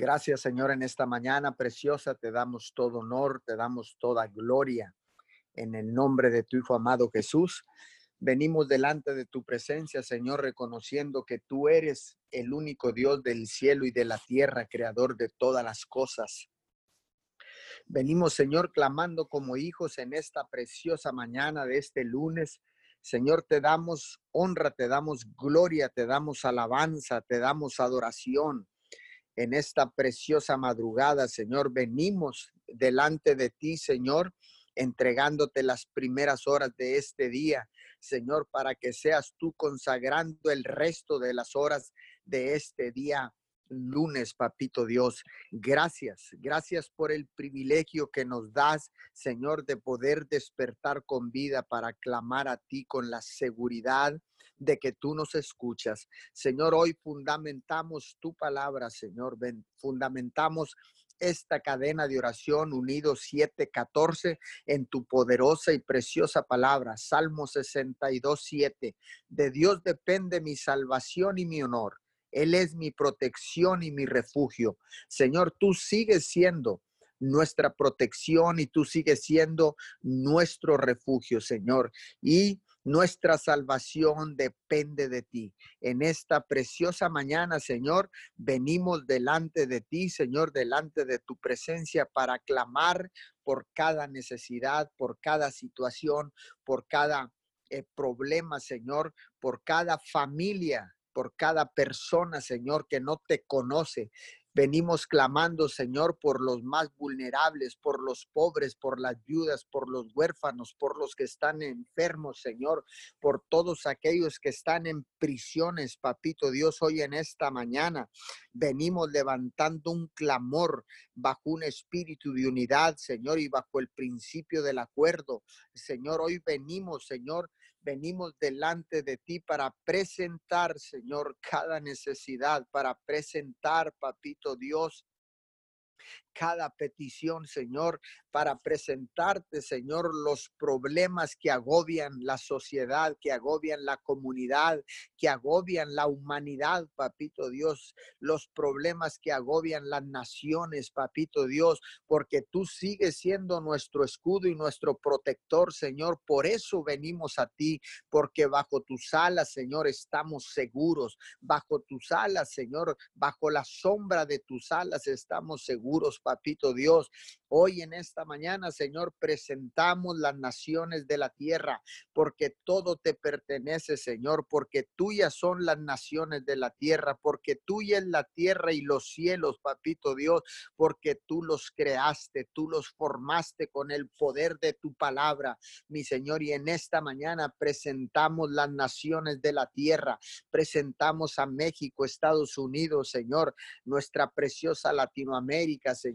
Gracias, Señor, en esta mañana preciosa. Te damos todo honor, te damos toda gloria en el nombre de tu Hijo amado Jesús. Venimos delante de tu presencia, Señor, reconociendo que tú eres el único Dios del cielo y de la tierra, creador de todas las cosas. Venimos, Señor, clamando como hijos en esta preciosa mañana de este lunes. Señor, te damos honra, te damos gloria, te damos alabanza, te damos adoración. En esta preciosa madrugada, Señor, venimos delante de ti, Señor, entregándote las primeras horas de este día, Señor, para que seas tú consagrando el resto de las horas de este día lunes, papito Dios. Gracias, gracias por el privilegio que nos das, Señor, de poder despertar con vida para clamar a ti con la seguridad de que tú nos escuchas. Señor, hoy fundamentamos tu palabra, Señor, fundamentamos esta cadena de oración unido 714 en tu poderosa y preciosa palabra. Salmo 62, 7. De Dios depende mi salvación y mi honor. Él es mi protección y mi refugio. Señor, tú sigues siendo nuestra protección y tú sigues siendo nuestro refugio, Señor. Y nuestra salvación depende de ti. En esta preciosa mañana, Señor, venimos delante de ti, Señor, delante de tu presencia para clamar por cada necesidad, por cada situación, por cada eh, problema, Señor, por cada familia, por cada persona, Señor, que no te conoce. Venimos clamando, Señor, por los más vulnerables, por los pobres, por las viudas, por los huérfanos, por los que están enfermos, Señor, por todos aquellos que están en prisiones, Papito Dios, hoy en esta mañana. Venimos levantando un clamor bajo un espíritu de unidad, Señor, y bajo el principio del acuerdo. Señor, hoy venimos, Señor, venimos delante de ti para presentar, Señor, cada necesidad, para presentar, papito Dios, cada petición, Señor, para presentarte, Señor, los problemas que agobian la sociedad, que agobian la comunidad, que agobian la humanidad, papito Dios, los problemas que agobian las naciones, papito Dios, porque tú sigues siendo nuestro escudo y nuestro protector, Señor. Por eso venimos a ti, porque bajo tus alas, Señor, estamos seguros. Bajo tus alas, Señor, bajo la sombra de tus alas estamos seguros, papito Dios. Hoy en esta mañana, Señor, presentamos las naciones de la tierra, porque todo te pertenece, Señor, porque tuyas son las naciones de la tierra, porque tuya es la tierra y los cielos, papito Dios, porque tú los creaste, tú los formaste con el poder de tu palabra, mi Señor. Y en esta mañana presentamos las naciones de la tierra, presentamos a México, Estados Unidos, Señor, nuestra preciosa Latinoamérica, Señor.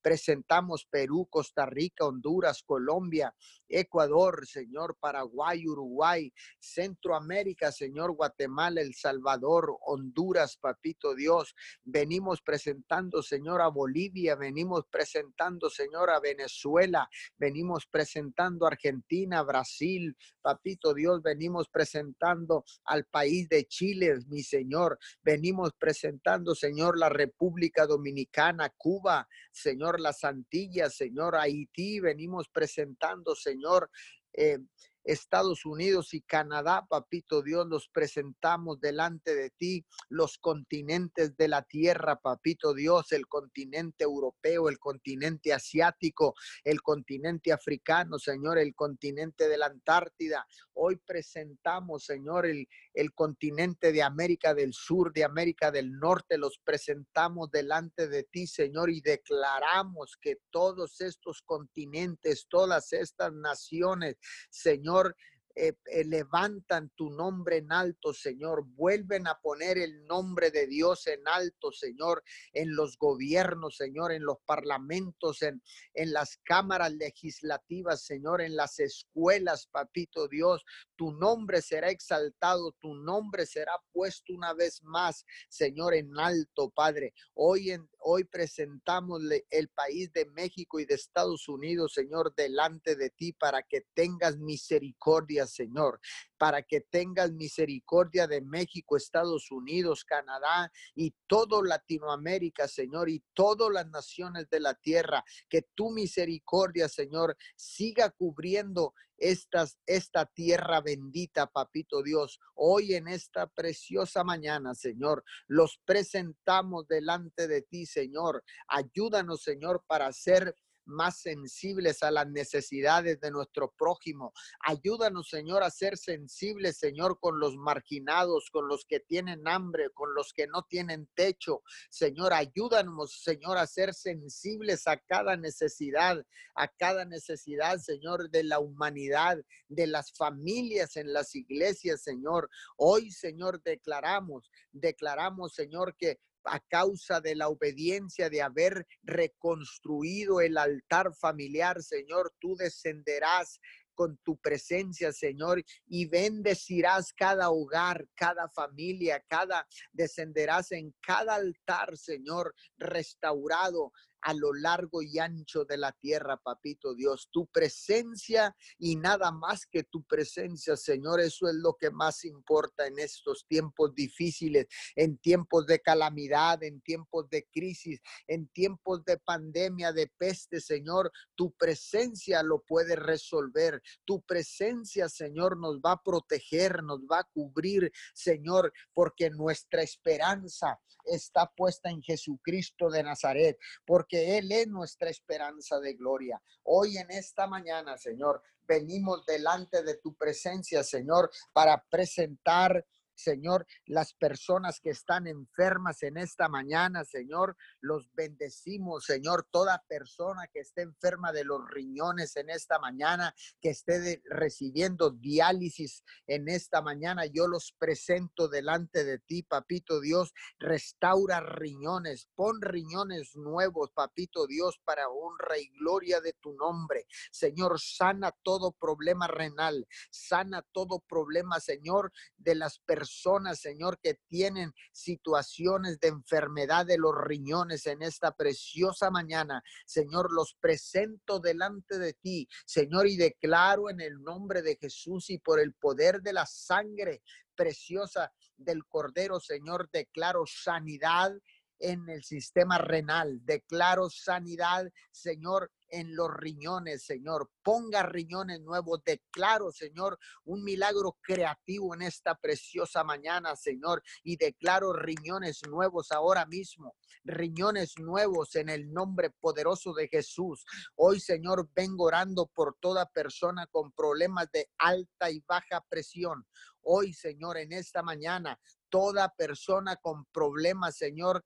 Presentamos Perú, Costa Rica, Honduras, Colombia, Ecuador, Señor, Paraguay, Uruguay, Centroamérica, Señor, Guatemala, El Salvador, Honduras, Papito Dios. Venimos presentando, Señor, a Bolivia, venimos presentando, Señor, a Venezuela, venimos presentando a Argentina, Brasil, Papito Dios, venimos presentando al país de Chile, mi Señor, venimos presentando, Señor, la República Dominicana, Cuba, Señor, las Antillas, Señor, Haití, venimos presentando, Señor. Eh, Estados Unidos y Canadá, papito Dios, los presentamos delante de ti, los continentes de la tierra, papito Dios, el continente europeo, el continente asiático, el continente africano, Señor, el continente de la Antártida. Hoy presentamos, Señor, el, el continente de América del Sur, de América del Norte, los presentamos delante de ti, Señor, y declaramos que todos estos continentes, todas estas naciones, Señor, Señor, eh, eh, levantan tu nombre en alto, Señor. Vuelven a poner el nombre de Dios en alto, Señor, en los gobiernos, Señor, en los parlamentos, en, en las cámaras legislativas, Señor, en las escuelas, papito Dios. Tu nombre será exaltado, tu nombre será puesto una vez más, Señor, en alto, Padre. Hoy, en, hoy presentamos el país de México y de Estados Unidos, Señor, delante de ti para que tengas misericordia Señor, para que tengas misericordia de México, Estados Unidos, Canadá y todo Latinoamérica, Señor, y todas las naciones de la tierra. Que tu misericordia, Señor, siga cubriendo esta tierra bendita, papito Dios. Hoy en esta preciosa mañana, Señor, los presentamos delante de ti, Señor. Ayúdanos, Señor, para ser más sensibles a las necesidades de nuestro prójimo. Ayúdanos, Señor, a ser sensibles, Señor, con los marginados, con los que tienen hambre, con los que no tienen techo. Señor, ayúdanos, Señor, a ser sensibles a cada necesidad, a cada necesidad, Señor, de la humanidad, de las familias en las iglesias, Señor. Hoy, Señor, declaramos, declaramos, Señor, que a causa de la obediencia de haber reconstruido el altar familiar, Señor, tú descenderás con tu presencia, Señor, y bendecirás cada hogar, cada familia, cada descenderás en cada altar, Señor, restaurado a lo largo y ancho de la tierra, papito Dios. Tu presencia y nada más que tu presencia, Señor, eso es lo que más importa en estos tiempos difíciles, en tiempos de calamidad, en tiempos de crisis, en tiempos de pandemia, de peste, Señor. Tu presencia lo puede resolver. Tu presencia, Señor, nos va a proteger, nos va a cubrir, Señor, porque nuestra esperanza está puesta en Jesucristo de Nazaret, porque Él es nuestra esperanza de gloria. Hoy en esta mañana, Señor, venimos delante de tu presencia, Señor, para presentar Señor, las personas que están enfermas en esta mañana, Señor, los bendecimos, Señor, toda persona que esté enferma de los riñones en esta mañana, que esté recibiendo diálisis en esta mañana, yo los presento delante de ti, papito Dios, restaura riñones, pon riñones nuevos, papito Dios, para honra y gloria de tu nombre. Señor, sana todo problema renal, sana todo problema, Señor, de las personas personas, Señor, que tienen situaciones de enfermedad de los riñones en esta preciosa mañana. Señor, los presento delante de ti, Señor, y declaro en el nombre de Jesús y por el poder de la sangre preciosa del Cordero, Señor, declaro sanidad en el sistema renal. Declaro sanidad, Señor, en los riñones, Señor. Ponga riñones nuevos. Declaro, Señor, un milagro creativo en esta preciosa mañana, Señor. Y declaro riñones nuevos ahora mismo. Riñones nuevos en el nombre poderoso de Jesús. Hoy, Señor, vengo orando por toda persona con problemas de alta y baja presión. Hoy, Señor, en esta mañana, toda persona con problemas, Señor,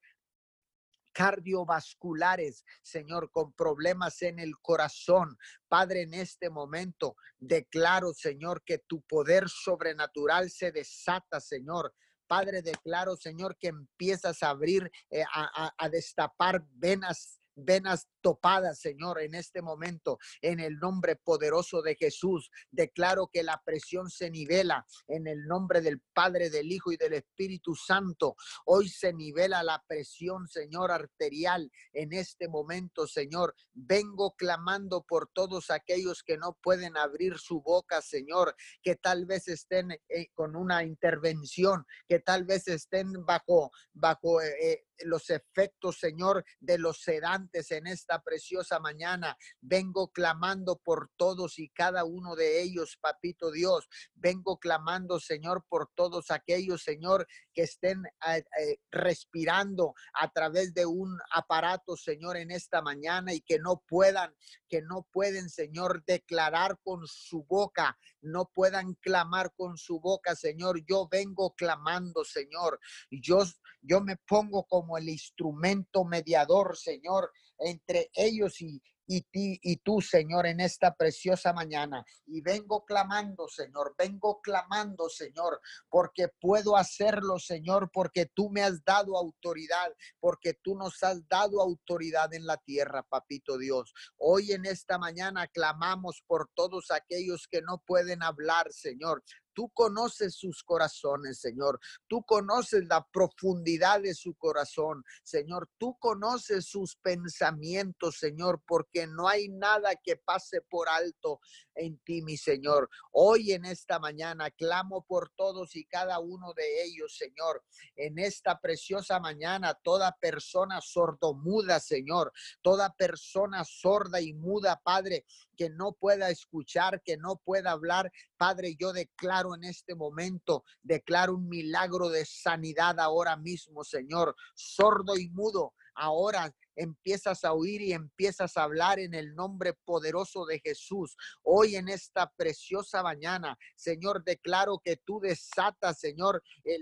cardiovasculares, Señor, con problemas en el corazón. Padre, en este momento declaro, Señor, que tu poder sobrenatural se desata, Señor. Padre, declaro, Señor, que empiezas a abrir, eh, a, a destapar venas venas topadas, Señor, en este momento, en el nombre poderoso de Jesús. Declaro que la presión se nivela en el nombre del Padre, del Hijo y del Espíritu Santo. Hoy se nivela la presión, Señor, arterial en este momento, Señor. Vengo clamando por todos aquellos que no pueden abrir su boca, Señor, que tal vez estén eh, con una intervención, que tal vez estén bajo, bajo eh, eh, los efectos, Señor, de los sedantes en esta preciosa mañana. Vengo clamando por todos y cada uno de ellos, papito Dios. Vengo clamando, Señor, por todos aquellos, Señor, que estén eh, eh, respirando a través de un aparato, Señor, en esta mañana y que no puedan, que no pueden, Señor, declarar con su boca, no puedan clamar con su boca, Señor. Yo vengo clamando, Señor. Yo, yo me pongo como el instrumento mediador, Señor, entre ellos y, y, ti, y tú, Señor, en esta preciosa mañana. Y vengo clamando, Señor, vengo clamando, Señor, porque puedo hacerlo, Señor, porque tú me has dado autoridad, porque tú nos has dado autoridad en la tierra, papito Dios. Hoy en esta mañana clamamos por todos aquellos que no pueden hablar, Señor. Tú conoces sus corazones, Señor. Tú conoces la profundidad de su corazón, Señor. Tú conoces sus pensamientos, Señor, porque no hay nada que pase por alto en ti, mi Señor. Hoy en esta mañana clamo por todos y cada uno de ellos, Señor. En esta preciosa mañana, toda persona sordomuda, Señor, toda persona sorda y muda, Padre, que no pueda escuchar, que no pueda hablar, Padre, yo declaro en este momento, declaro un milagro de sanidad ahora mismo, Señor, sordo y mudo. Ahora empiezas a oír y empiezas a hablar en el nombre poderoso de Jesús. Hoy en esta preciosa mañana, Señor, declaro que tú desatas, Señor, eh,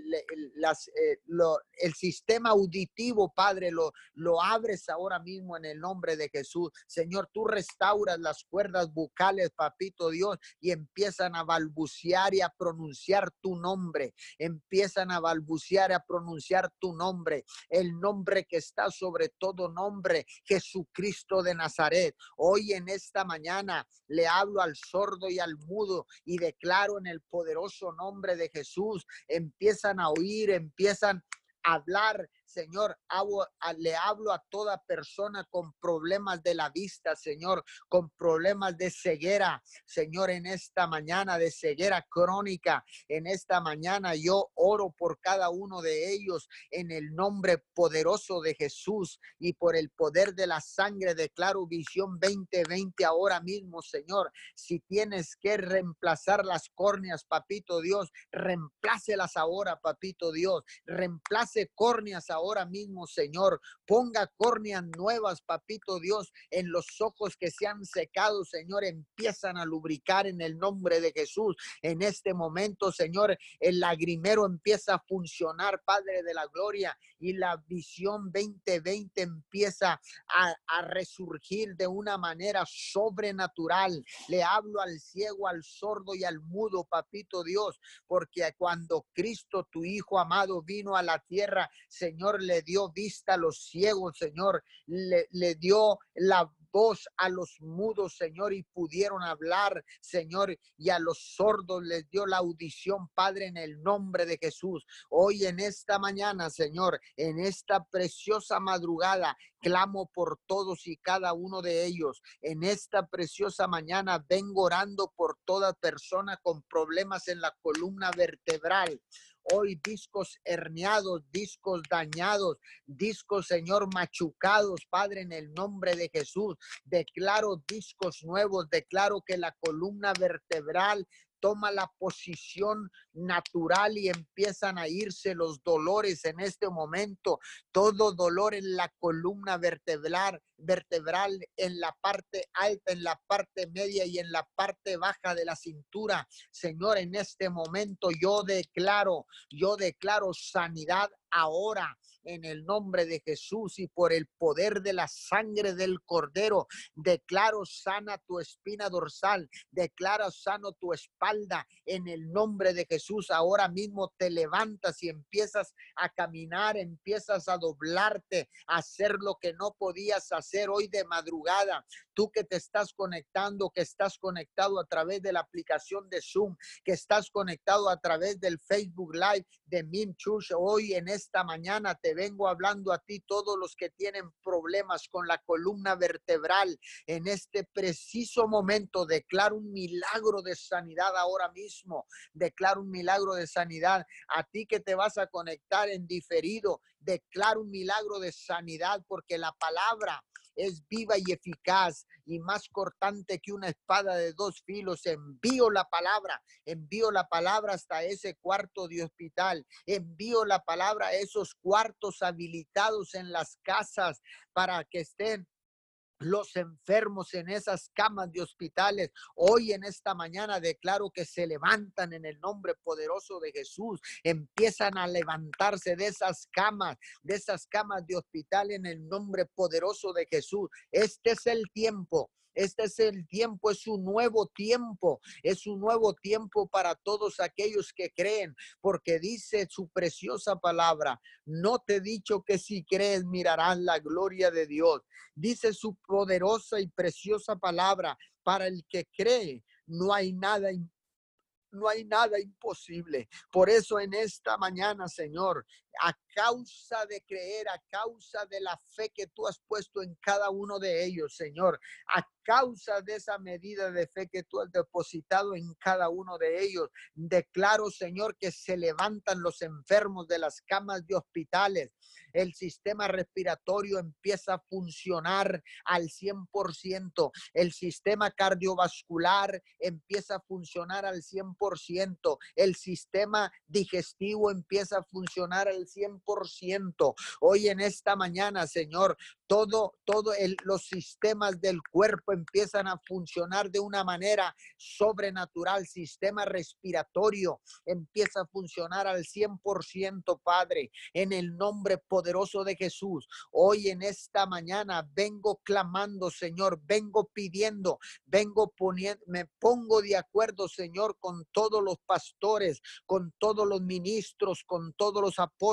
el sistema auditivo, Padre, lo, lo abres ahora mismo en el nombre de Jesús. Señor, tú restauras las cuerdas bucales, papito Dios, y empiezan a balbucear y a pronunciar tu nombre. Empiezan a balbucear y a pronunciar tu nombre, el nombre que está sobre todo nombre, Jesucristo de Nazaret. Hoy en esta mañana le hablo al sordo y al mudo y declaro en el poderoso nombre de Jesús, empiezan a oír, empiezan a hablar Señor, le hablo a toda persona con problemas de la vista, Señor, con problemas de ceguera, Señor, en esta mañana de ceguera crónica, en esta mañana yo oro por cada uno de ellos en el nombre poderoso de Jesús y por el poder de la sangre declaro visión 2020 ahora mismo, Señor. Si tienes que reemplazar las córneas, papito Dios, reemplácelas ahora, papito Dios, reemplace córneas ahora mismo, Señor. Ponga córneas nuevas, papito Dios, en los ojos que se han secado, Señor. Empiezan a lubricar en el nombre de Jesús. En este momento, Señor, el lagrimero empieza a funcionar, Padre de la Gloria, y la visión 2020 empieza a, a resurgir de una manera sobrenatural. Le hablo al ciego, al sordo y al mudo, papito Dios, porque cuando Cristo, tu Hijo amado, vino a la tierra, Señor, le dio vista a los ciegos, Señor, le, le dio la voz a los mudos, Señor, y pudieron hablar, Señor, y a los sordos les dio la audición, Padre, en el nombre de Jesús. Hoy en esta mañana, Señor, en esta preciosa madrugada, clamo por todos y cada uno de ellos. En esta preciosa mañana vengo orando por toda persona con problemas en la columna vertebral hoy discos herniados, discos dañados, discos, Señor, machucados, Padre, en el nombre de Jesús. Declaro discos nuevos, declaro que la columna vertebral toma la posición natural y empiezan a irse los dolores en este momento. Todo dolor en la columna vertebral, vertebral en la parte alta, en la parte media y en la parte baja de la cintura. Señor, en este momento yo declaro, yo declaro sanidad ahora en el nombre de Jesús y por el poder de la sangre del cordero. Declaro sana tu espina dorsal, declaro sano tu espalda en el nombre de Jesús. Ahora mismo te levantas y empiezas a caminar, empiezas a doblarte, a hacer lo que no podías hacer hoy de madrugada. Tú que te estás conectando, que estás conectado a través de la aplicación de Zoom, que estás conectado a través del Facebook Live de Mim Church, hoy en esta mañana te vengo hablando a ti, todos los que tienen problemas con la columna vertebral, en este preciso momento declaro un milagro de sanidad ahora mismo, declaro un milagro de sanidad a ti que te vas a conectar en diferido, declaro un milagro de sanidad porque la palabra es viva y eficaz y más cortante que una espada de dos filos. Envío la palabra, envío la palabra hasta ese cuarto de hospital, envío la palabra a esos cuartos habilitados en las casas para que estén los enfermos en esas camas de hospitales. Hoy en esta mañana declaro que se levantan en el nombre poderoso de Jesús. Empiezan a levantarse de esas camas, de esas camas de hospital en el nombre poderoso de Jesús. Este es el tiempo este es el tiempo, es un nuevo tiempo, es un nuevo tiempo para todos aquellos que creen, porque dice su preciosa palabra, no te he dicho que si crees mirarás la gloria de Dios. Dice su poderosa y preciosa palabra, para el que cree, no hay nada no hay nada imposible. Por eso en esta mañana, Señor, a causa de creer, a causa de la fe que tú has puesto en cada uno de ellos, Señor, a causa de esa medida de fe que tú has depositado en cada uno de ellos. Declaro, Señor, que se levantan los enfermos de las camas de hospitales. El sistema respiratorio empieza a funcionar al 100%. El sistema cardiovascular empieza a funcionar al 100%. El sistema digestivo empieza a funcionar al 100%. Hoy en esta mañana, Señor, todo, todo los sistemas del cuerpo empiezan a funcionar de una manera sobrenatural. Sistema respiratorio empieza a funcionar al 100%, Padre, en el nombre poderoso de Jesús. Hoy en esta mañana vengo clamando, Señor, vengo pidiendo, vengo poniendo, me pongo de acuerdo, Señor, con todos los pastores, con todos los ministros, con todos los apóstoles,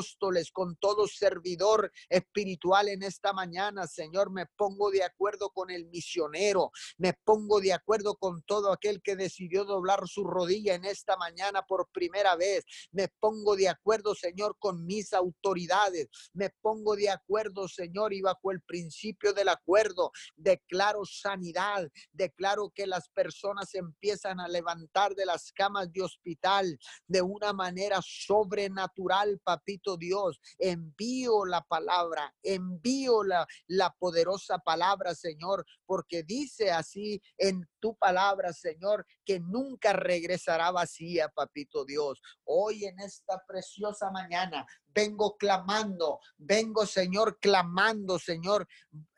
con todo servidor espiritual en esta mañana Señor, me pongo de acuerdo con el misionero, me pongo de acuerdo con todo aquel que decidió doblar su rodilla en esta mañana por primera vez. Me pongo de acuerdo, Señor, con mis autoridades. Me pongo de acuerdo, Señor, y bajo el principio del acuerdo declaro sanidad, declaro que las personas empiezan a levantar de las camas de hospital de una manera sobrenatural, papito Dios. Envío la palabra, envío la, la poderosa palabra, Señor, porque dice así en tu palabra, Señor, que nunca regresará vacía, papito Dios. Hoy en esta preciosa mañana vengo clamando, vengo, Señor, clamando, Señor.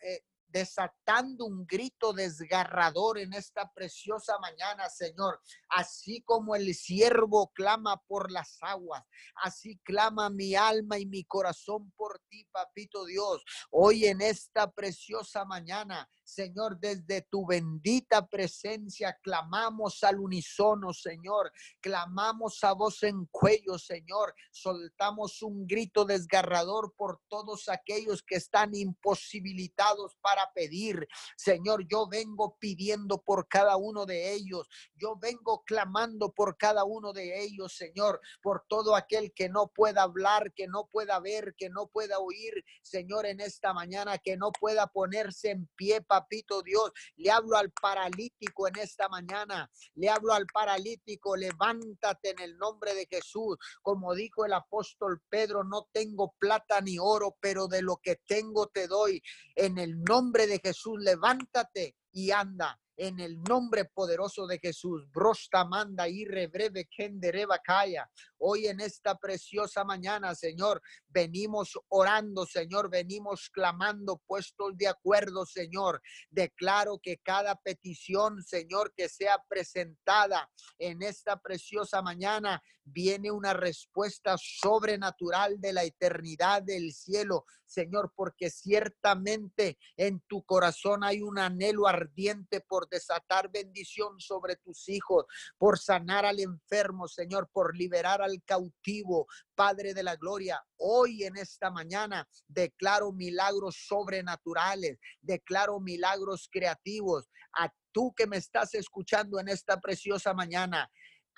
Eh, desatando un grito desgarrador en esta preciosa mañana, Señor. Así como el siervo clama por las aguas, así clama mi alma y mi corazón por ti, papito Dios. Hoy en esta preciosa mañana Señor, desde tu bendita presencia clamamos al unísono, Señor. Clamamos a voz en cuello, Señor. Soltamos un grito desgarrador por todos aquellos que están imposibilitados para pedir. Señor, yo vengo pidiendo por cada uno de ellos. Yo vengo clamando por cada uno de ellos, Señor, por todo aquel que no pueda hablar, que no pueda ver, que no pueda oír, Señor, en esta mañana, que no pueda ponerse en pie papito Dios. Le hablo al paralítico en esta mañana. Le hablo al paralítico, levántate en el nombre de Jesús. Como dijo el apóstol Pedro, no tengo plata ni oro, pero de lo que tengo te doy. En el nombre de Jesús, levántate y anda en el nombre poderoso de Jesús. Brosta manda y rebreve kendereba kaya. Hoy en esta preciosa mañana, Señor, venimos orando, Señor, venimos clamando, puestos de acuerdo, Señor. Declaro que cada petición, Señor, que sea presentada en esta preciosa mañana, viene una respuesta sobrenatural de la eternidad del cielo, Señor, porque ciertamente en tu corazón hay un anhelo ardiente por desatar bendición sobre tus hijos, por sanar al enfermo, Señor, por liberar al cautivo, Padre de la Gloria. Hoy en esta mañana declaro milagros sobrenaturales, declaro milagros creativos. A tú que me estás escuchando en esta preciosa mañana,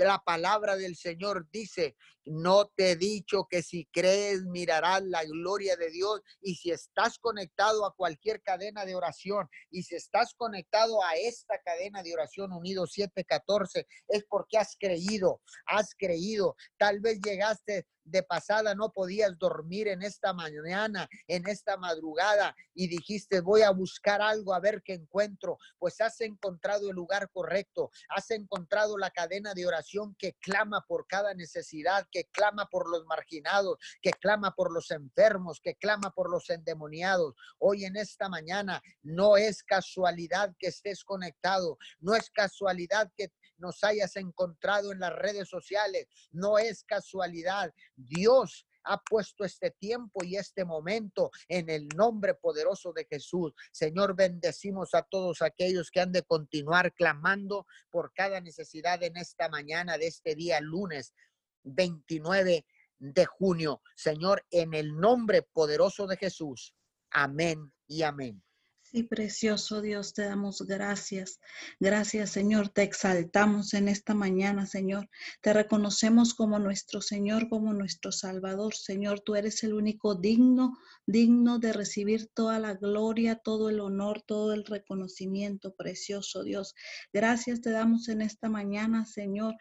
la palabra del Señor dice, no te he dicho que si crees mirarás la gloria de Dios y si estás conectado a cualquier cadena de oración y si estás conectado a esta cadena de oración unido 714 es porque has creído, has creído. Tal vez llegaste de pasada no podías dormir en esta mañana, en esta madrugada y dijiste, voy a buscar algo a ver qué encuentro, pues has encontrado el lugar correcto, has encontrado la cadena de oración que clama por cada necesidad, clama por los marginados, que clama por los enfermos, que clama por los endemoniados. Hoy en esta mañana no es casualidad que estés conectado, no es casualidad que nos hayas encontrado en las redes sociales. No es casualidad. Dios ha puesto este tiempo y este momento en el nombre poderoso de Jesús. Señor, bendecimos a todos aquellos que han de continuar clamando por cada necesidad en esta mañana de este día lunes 29 de junio. Señor, en el nombre poderoso de Jesús. Amén y amén. Sí, precioso Dios, te damos gracias. Gracias, Señor. Te exaltamos en esta mañana, Señor. Te reconocemos como nuestro Señor, como nuestro Salvador. Señor, tú eres el único digno, digno de recibir toda la gloria, todo el honor, todo el reconocimiento, precioso Dios. Gracias te damos en esta mañana, Señor,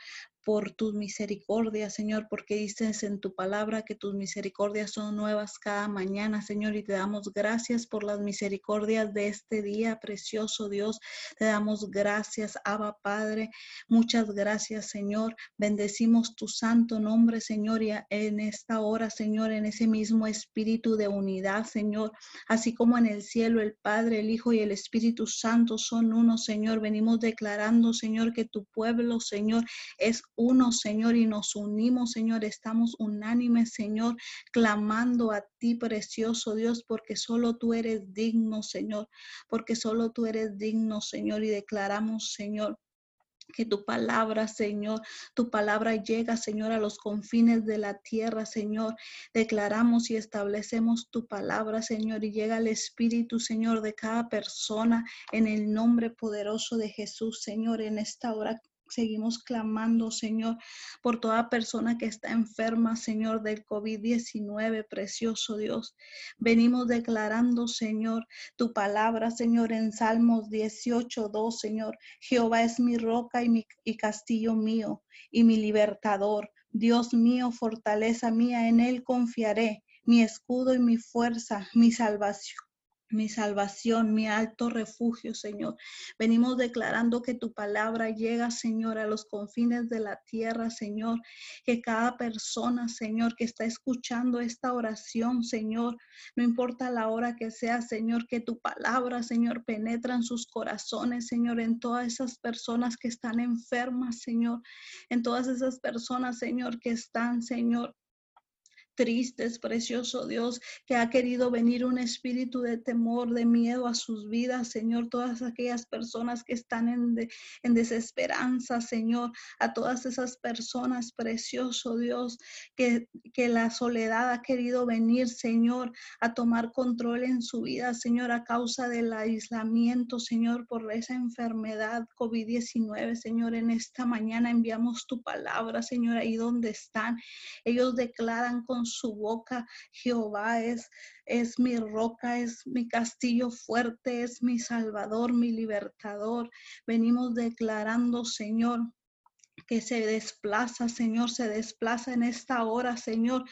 por tus misericordias, Señor, porque dices en tu palabra que tus misericordias son nuevas cada mañana, Señor, y te damos gracias por las misericordias de este día, precioso Dios. Te damos gracias, Abba Padre. Muchas gracias, Señor. Bendecimos tu santo nombre, Señor, y en esta hora, Señor, en ese mismo espíritu de unidad, Señor, así como en el cielo el Padre, el Hijo y el Espíritu Santo son uno, Señor. Venimos declarando, Señor, que tu pueblo, Señor, es uno, Señor, y nos unimos, Señor. Estamos unánimes, Señor, clamando a ti, precioso Dios, porque solo tú eres digno, Señor, porque solo tú eres digno, Señor, y declaramos, Señor, que tu palabra, Señor, tu palabra llega, Señor, a los confines de la tierra, Señor. Declaramos y establecemos tu palabra, Señor, y llega el Espíritu, Señor, de cada persona en el nombre poderoso de Jesús, Señor, en esta hora Seguimos clamando, Señor, por toda persona que está enferma, Señor, del COVID-19, precioso Dios. Venimos declarando, Señor, tu palabra, Señor, en Salmos 18, 2, Señor. Jehová es mi roca y, mi, y castillo mío y mi libertador. Dios mío, fortaleza mía, en él confiaré, mi escudo y mi fuerza, mi salvación mi salvación, mi alto refugio, Señor. Venimos declarando que tu palabra llega, Señor, a los confines de la tierra, Señor. Que cada persona, Señor, que está escuchando esta oración, Señor, no importa la hora que sea, Señor, que tu palabra, Señor, penetra en sus corazones, Señor, en todas esas personas que están enfermas, Señor, en todas esas personas, Señor, que están, Señor, tristes, precioso Dios, que ha querido venir un espíritu de temor, de miedo a sus vidas, Señor, todas aquellas personas que están en, en desesperanza, Señor, a todas esas personas, precioso Dios, que, que la soledad ha querido venir, Señor, a tomar control en su vida, Señor, a causa del aislamiento, Señor, por esa enfermedad COVID-19, Señor, en esta mañana enviamos tu palabra, Señor, ahí donde están. Ellos declaran con su boca, Jehová es, es mi roca, es mi castillo fuerte, es mi salvador, mi libertador. Venimos declarando, Señor, que se desplaza, Señor, se desplaza en esta hora, Señor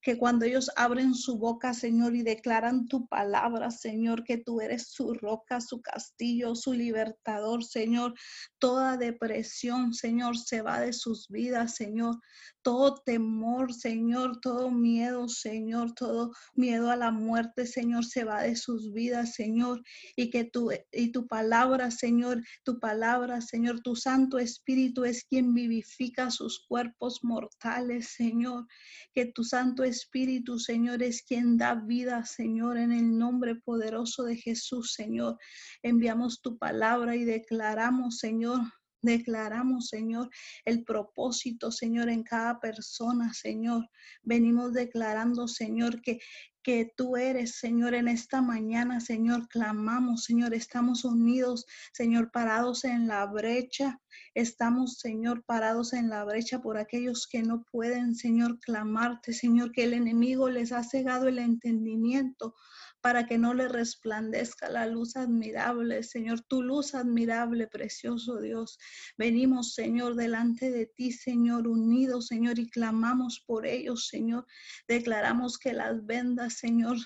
que cuando ellos abren su boca, Señor, y declaran tu palabra, Señor, que tú eres su roca, su castillo, su libertador, Señor, toda depresión, Señor, se va de sus vidas, Señor todo temor, Señor, todo miedo, Señor, todo miedo a la muerte, Señor, se va de sus vidas, Señor, y que tu, y tu palabra, Señor, tu palabra, Señor, tu Santo Espíritu es quien vivifica sus cuerpos mortales, Señor, que tu Santo Espíritu, Señor, es quien da vida, Señor, en el nombre poderoso de Jesús, Señor. Enviamos tu palabra y declaramos, Señor, Declaramos, Señor, el propósito, Señor, en cada persona, Señor. Venimos declarando, Señor, que, que tú eres, Señor, en esta mañana, Señor. Clamamos, Señor, estamos unidos, Señor, parados en la brecha. Estamos, Señor, parados en la brecha por aquellos que no pueden, Señor, clamarte, Señor, que el enemigo les ha cegado el entendimiento para que no le resplandezca la luz admirable, Señor, tu luz admirable, precioso Dios. Venimos, Señor, delante de ti, Señor, unidos, Señor, y clamamos por ellos, Señor. Declaramos que las vendas, Señor,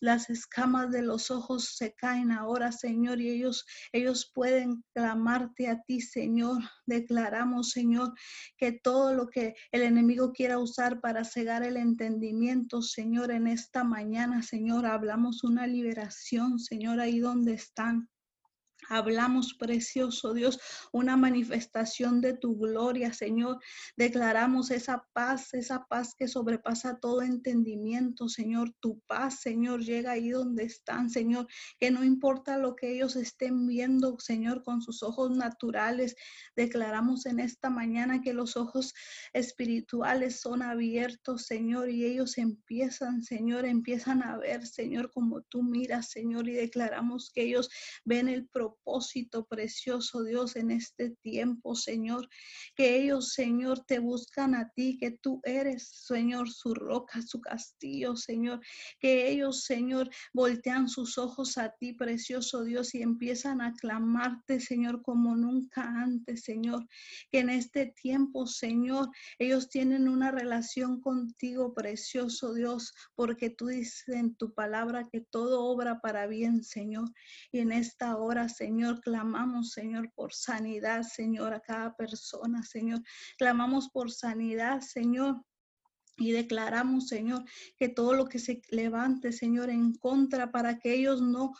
las escamas de los ojos se caen ahora, Señor, y ellos, ellos pueden clamarte a ti, Señor. Declaramos, Señor, que todo lo que el enemigo quiera usar para cegar el entendimiento, Señor, en esta mañana, Señor, hablamos una liberación, Señor, ahí donde están. Hablamos, precioso Dios, una manifestación de tu gloria, Señor. Declaramos esa paz, esa paz que sobrepasa todo entendimiento, Señor. Tu paz, Señor, llega ahí donde están, Señor. Que no importa lo que ellos estén viendo, Señor, con sus ojos naturales. Declaramos en esta mañana que los ojos espirituales son abiertos, Señor, y ellos empiezan, Señor, empiezan a ver, Señor, como tú miras, Señor, y declaramos que ellos ven el propósito propósito precioso, Dios, en este tiempo, Señor. Que ellos, Señor, te buscan a ti, que tú eres, Señor, su roca, su castillo, Señor. Que ellos, Señor, voltean sus ojos a ti, precioso Dios, y empiezan a clamarte, Señor, como nunca antes, Señor. Que en este tiempo, Señor, ellos tienen una relación contigo, precioso Dios, porque tú dices en tu palabra que todo obra para bien, Señor. Y en esta hora, Señor, clamamos, Señor, por sanidad, Señor, a cada persona, Señor. Clamamos por sanidad, Señor. Y declaramos, Señor, que todo lo que se levante, Señor, en contra para que ellos no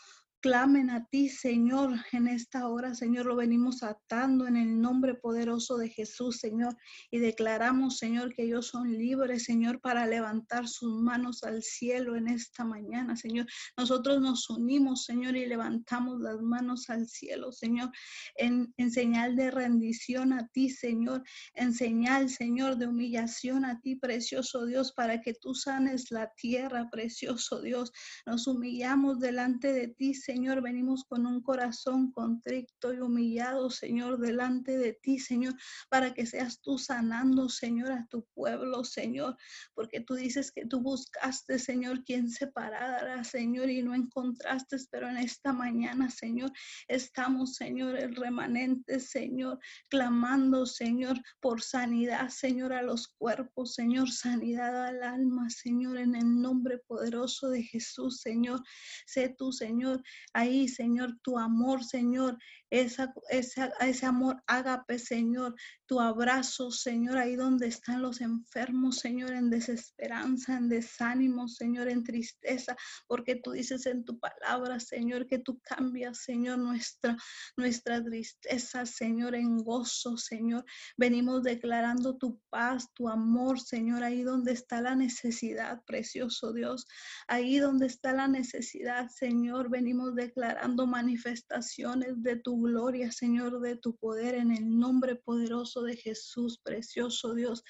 clamen a ti, Señor, en esta hora, Señor, lo venimos atando en el nombre poderoso de Jesús, Señor, y declaramos, Señor, que ellos son libres, Señor, para levantar sus manos al cielo en esta mañana, Señor. Nosotros nos unimos, Señor, y levantamos las manos al cielo, Señor, en, en señal de rendición a ti, Señor, en señal, Señor, de humillación a ti, precioso Dios, para que tú sanes la tierra, precioso Dios. Nos humillamos delante de ti, Señor, venimos con un corazón contrito y humillado, Señor, delante de ti, Señor, para que seas tú sanando, Señor, a tu pueblo, Señor, porque tú dices que tú buscaste, Señor, quien separara, Señor, y no encontraste, pero en esta mañana, Señor, estamos, Señor, el remanente, Señor, clamando, Señor, por sanidad, Señor, a los cuerpos, Señor, sanidad al alma, Señor, en el nombre poderoso de Jesús, Señor. Sé tú, Señor, ahí, Señor, tu amor, Señor, esa, ese amor ágape, Señor, tu abrazo, Señor, ahí donde están los enfermos, Señor, en desesperanza, en desánimo, Señor, en tristeza, porque tú dices en tu palabra, Señor, que tú cambias, Señor, nuestra, nuestra tristeza, Señor, en gozo, Señor. Venimos declarando tu paz, tu amor, Señor, ahí donde está la necesidad, precioso Dios, ahí donde está la necesidad, Señor, venimos declarando manifestaciones de tu gloria, Señor, de tu poder en el nombre poderoso de Jesús, precioso Dios.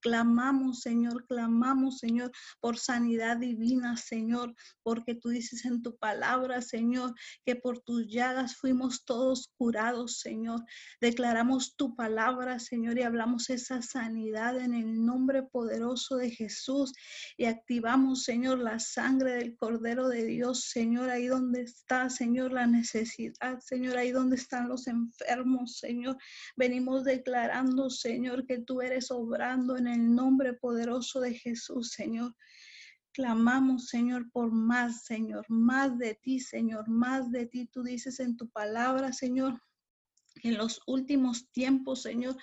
Clamamos, Señor, clamamos, Señor, por sanidad divina, Señor, porque tú dices en tu palabra, Señor, que por tus llagas fuimos todos curados, Señor. Declaramos tu palabra, Señor, y hablamos esa sanidad en el nombre poderoso de Jesús y activamos, Señor, la sangre del Cordero de Dios, Señor, ahí donde está, Señor, la necesidad, Señor, ahí donde están los enfermos, Señor. Venimos declarando, Señor, que tú eres obrando en el nombre poderoso de Jesús, Señor. Clamamos, Señor, por más, Señor, más de ti, Señor, más de ti. Tú dices en tu palabra, Señor, en los últimos tiempos, Señor,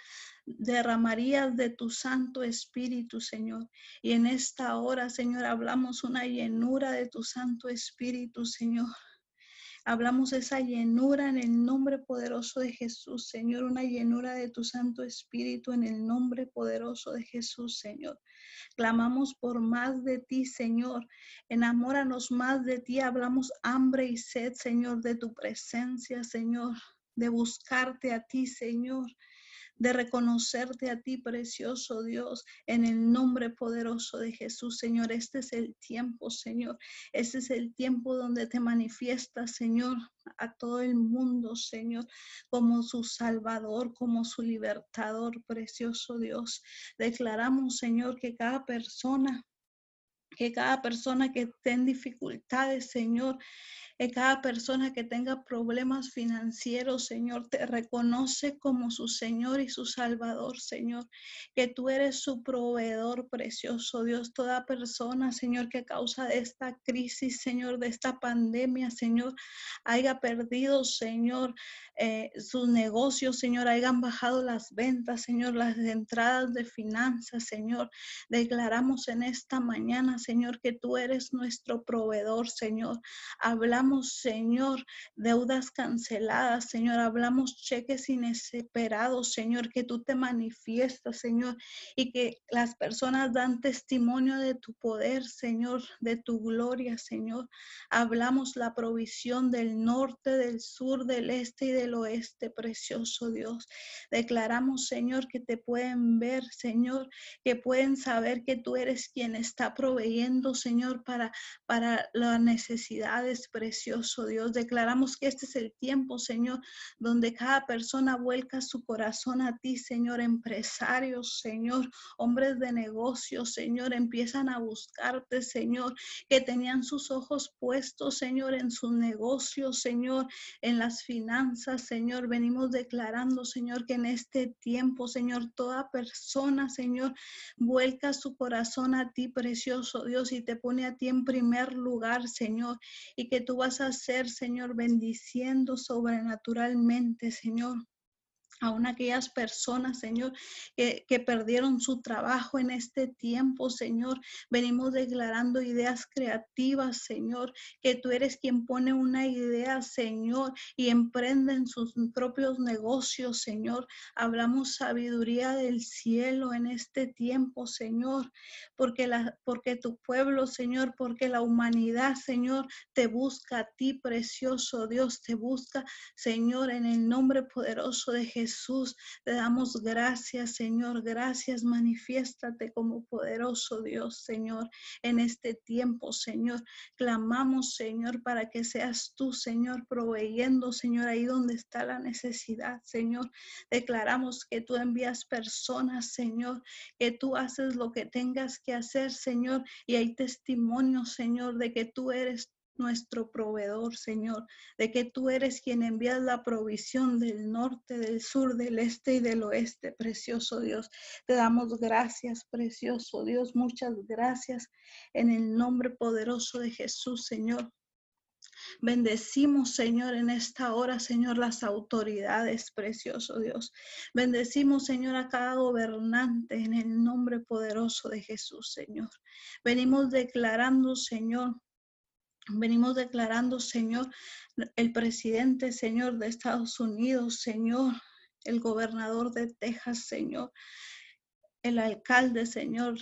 derramarías de tu Santo Espíritu, Señor. Y en esta hora, Señor, hablamos una llenura de tu Santo Espíritu, Señor. Hablamos esa llenura en el nombre poderoso de Jesús, Señor, una llenura de tu Santo Espíritu en el nombre poderoso de Jesús, Señor. Clamamos por más de ti, Señor. Enamóranos más de ti. Hablamos hambre y sed, Señor, de tu presencia, Señor, de buscarte a ti, Señor de reconocerte a ti, precioso Dios, en el nombre poderoso de Jesús, Señor. Este es el tiempo, Señor. Este es el tiempo donde te manifiestas, Señor, a todo el mundo, Señor, como su Salvador, como su libertador, precioso Dios. Declaramos, Señor, que cada persona que cada persona que esté en dificultades, Señor, que cada persona que tenga problemas financieros, Señor, te reconoce como su Señor y su Salvador, Señor, que tú eres su proveedor precioso, Dios. Toda persona, Señor, que a causa de esta crisis, Señor, de esta pandemia, Señor, haya perdido, Señor, eh, sus negocios, Señor, hayan bajado las ventas, Señor, las entradas de finanzas, Señor. Declaramos en esta mañana, Señor, que tú eres nuestro proveedor, Señor. Hablamos, Señor, deudas canceladas, Señor. Hablamos cheques inesperados, Señor, que tú te manifiestas, Señor, y que las personas dan testimonio de tu poder, Señor, de tu gloria, Señor. Hablamos la provisión del norte, del sur, del este y del oeste, precioso Dios. Declaramos, Señor, que te pueden ver, Señor, que pueden saber que tú eres quien está proveyendo, Señor, para, para las necesidades, precioso Dios. Declaramos que este es el tiempo, Señor, donde cada persona vuelca su corazón a ti, Señor, empresarios, Señor, hombres de negocios, Señor, empiezan a buscarte, Señor, que tenían sus ojos puestos, Señor, en sus negocios, Señor, en las finanzas, Señor. Venimos declarando, Señor, que en este tiempo, Señor, toda persona, Señor, vuelca su corazón a ti, precioso Dios, y te pone a ti en primer lugar, Señor, y que tú vas a ser, Señor, bendiciendo sobrenaturalmente, Señor aún aquellas personas, Señor, que, perdieron su trabajo en este tiempo, Señor. Venimos declarando ideas creativas, Señor, que tú eres quien pone una idea, Señor, y emprenden sus propios negocios, Señor. Hablamos sabiduría del cielo en este tiempo, Señor, porque, la, porque tu pueblo, Señor, porque la humanidad, Señor, te busca a ti, precioso Dios, te busca, Señor, en el nombre poderoso de Jesús. Jesús, te damos gracias, Señor. Gracias, manifiéstate como poderoso Dios, Señor, en este tiempo, Señor. Clamamos, Señor, para que seas tú, Señor, proveyendo, Señor, ahí donde está la necesidad, Señor. Declaramos que tú envías personas, Señor, que tú haces lo que tengas que hacer, Señor, y hay testimonio, Señor, de que tú eres nuestro proveedor, Señor, de que tú eres quien envías la provisión del norte, del sur, del este y del oeste, precioso Dios. Te damos gracias, precioso Dios, muchas gracias en el nombre poderoso de Jesús, Señor. Bendecimos, Señor, en esta hora, Señor, las autoridades, precioso Dios. Bendecimos, Señor, a cada gobernante en el nombre poderoso de Jesús, Señor. Venimos declarando, Señor, Venimos declarando, Señor, el presidente, Señor, de Estados Unidos, Señor, el gobernador de Texas, Señor, el alcalde, Señor,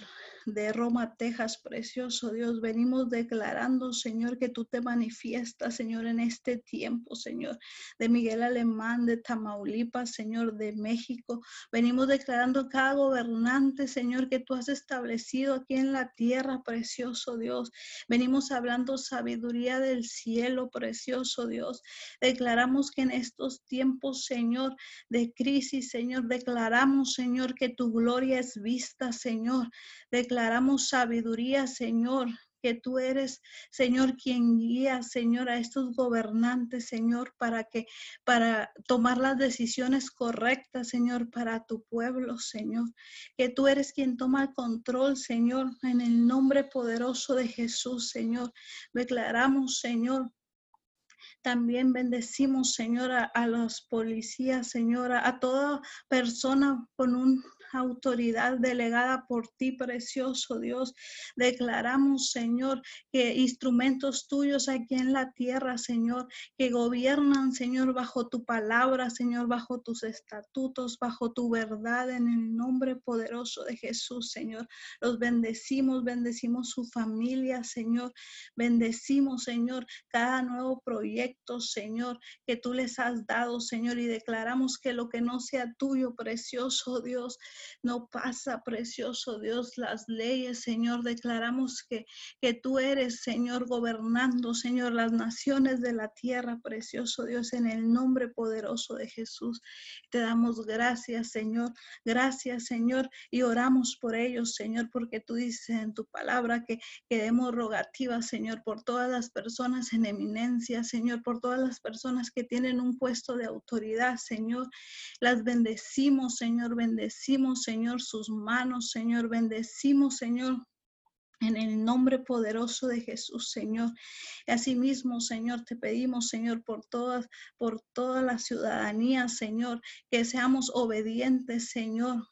de Roma, Texas, precioso Dios. Venimos declarando, Señor, que tú te manifiestas, Señor, en este tiempo, Señor, de Miguel Alemán, de Tamaulipas, Señor, de México. Venimos declarando cada gobernante, Señor, que tú has establecido aquí en la tierra, precioso Dios. Venimos hablando sabiduría del cielo, precioso Dios. Declaramos que en estos tiempos, Señor, de crisis, Señor, declaramos, Señor, que tu gloria es vista, Señor declaramos sabiduría, Señor, que tú eres, Señor, quien guía, Señor, a estos gobernantes, Señor, para que, para tomar las decisiones correctas, Señor, para tu pueblo, Señor. Que tú eres quien toma el control, Señor, en el nombre poderoso de Jesús, Señor. Declaramos, Señor, también bendecimos, Señor, a, los policías, Señor, a toda persona con un autoridad delegada por ti, precioso Dios. Declaramos, Señor, que instrumentos tuyos aquí en la tierra, Señor, que gobiernan, Señor, bajo tu palabra, Señor, bajo tus estatutos, bajo tu verdad, en el nombre poderoso de Jesús, Señor. Los bendecimos, bendecimos su familia, Señor. Bendecimos, Señor, cada nuevo proyecto, Señor, que tú les has dado, Señor, y declaramos que lo que no sea tuyo, precioso Dios, no pasa, precioso Dios, las leyes, Señor. Declaramos que, que tú eres, Señor, gobernando, Señor, las naciones de la tierra, precioso Dios, en el nombre poderoso de Jesús. Te damos gracias, Señor. Gracias, Señor, y oramos por ellos, Señor, porque tú dices en tu palabra que, que demos rogativas, Señor, por todas las personas en eminencia, Señor, por todas las personas que tienen un puesto de autoridad, Señor. Las bendecimos, Señor, bendecimos Señor, sus manos, Señor. Bendecimos, Señor, en el nombre poderoso de Jesús, Señor. Asimismo, Señor, te pedimos, Señor, por todas, por toda la ciudadanía, Señor, que seamos obedientes, Señor,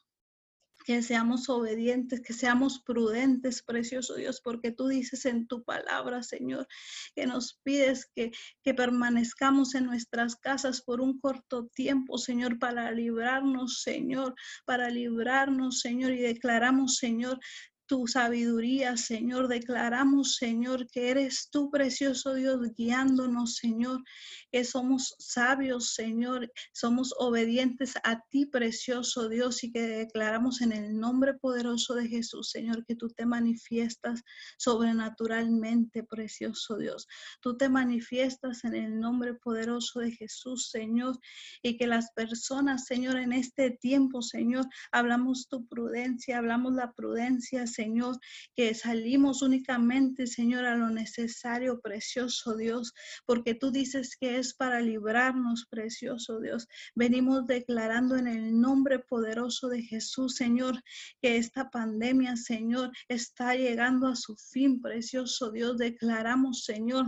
que seamos obedientes, que seamos prudentes, precioso Dios, porque tú dices en tu palabra, Señor, que nos pides que, que permanezcamos en nuestras casas por un corto tiempo, Señor, para librarnos, Señor, para librarnos, Señor, y declaramos, Señor, tu sabiduría, Señor. Declaramos, Señor, que eres tú, precioso Dios, guiándonos, Señor, que somos sabios, Señor, somos obedientes a ti, precioso Dios, y que declaramos en el nombre poderoso de Jesús, Señor, que tú te manifiestas sobrenaturalmente, precioso Dios. Tú te manifiestas en el nombre poderoso de Jesús, Señor, y que las personas, Señor, en este tiempo, Señor, hablamos tu prudencia, hablamos la prudencia, Señor, que salimos únicamente, Señor, a lo necesario, precioso Dios, porque tú dices que es para librarnos, precioso Dios. Venimos declarando en el nombre poderoso de Jesús, Señor, que esta pandemia, Señor, está llegando a su fin, precioso Dios. Declaramos, Señor,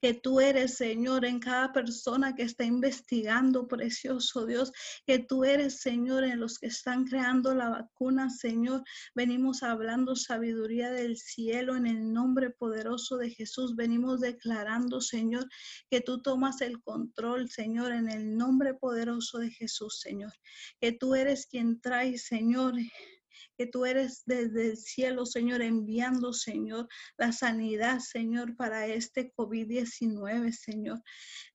que tú eres, Señor, en cada persona que está investigando, precioso Dios, que tú eres, Señor, en los que están creando la vacuna, Señor. Venimos hablando sabiduría del cielo en el nombre poderoso de Jesús. Venimos declarando, Señor, que tú tomas el control, Señor, en el nombre poderoso de Jesús, Señor. Que tú eres quien trae, Señor, que tú eres desde el cielo, Señor, enviando, Señor, la sanidad, Señor, para este COVID-19, Señor.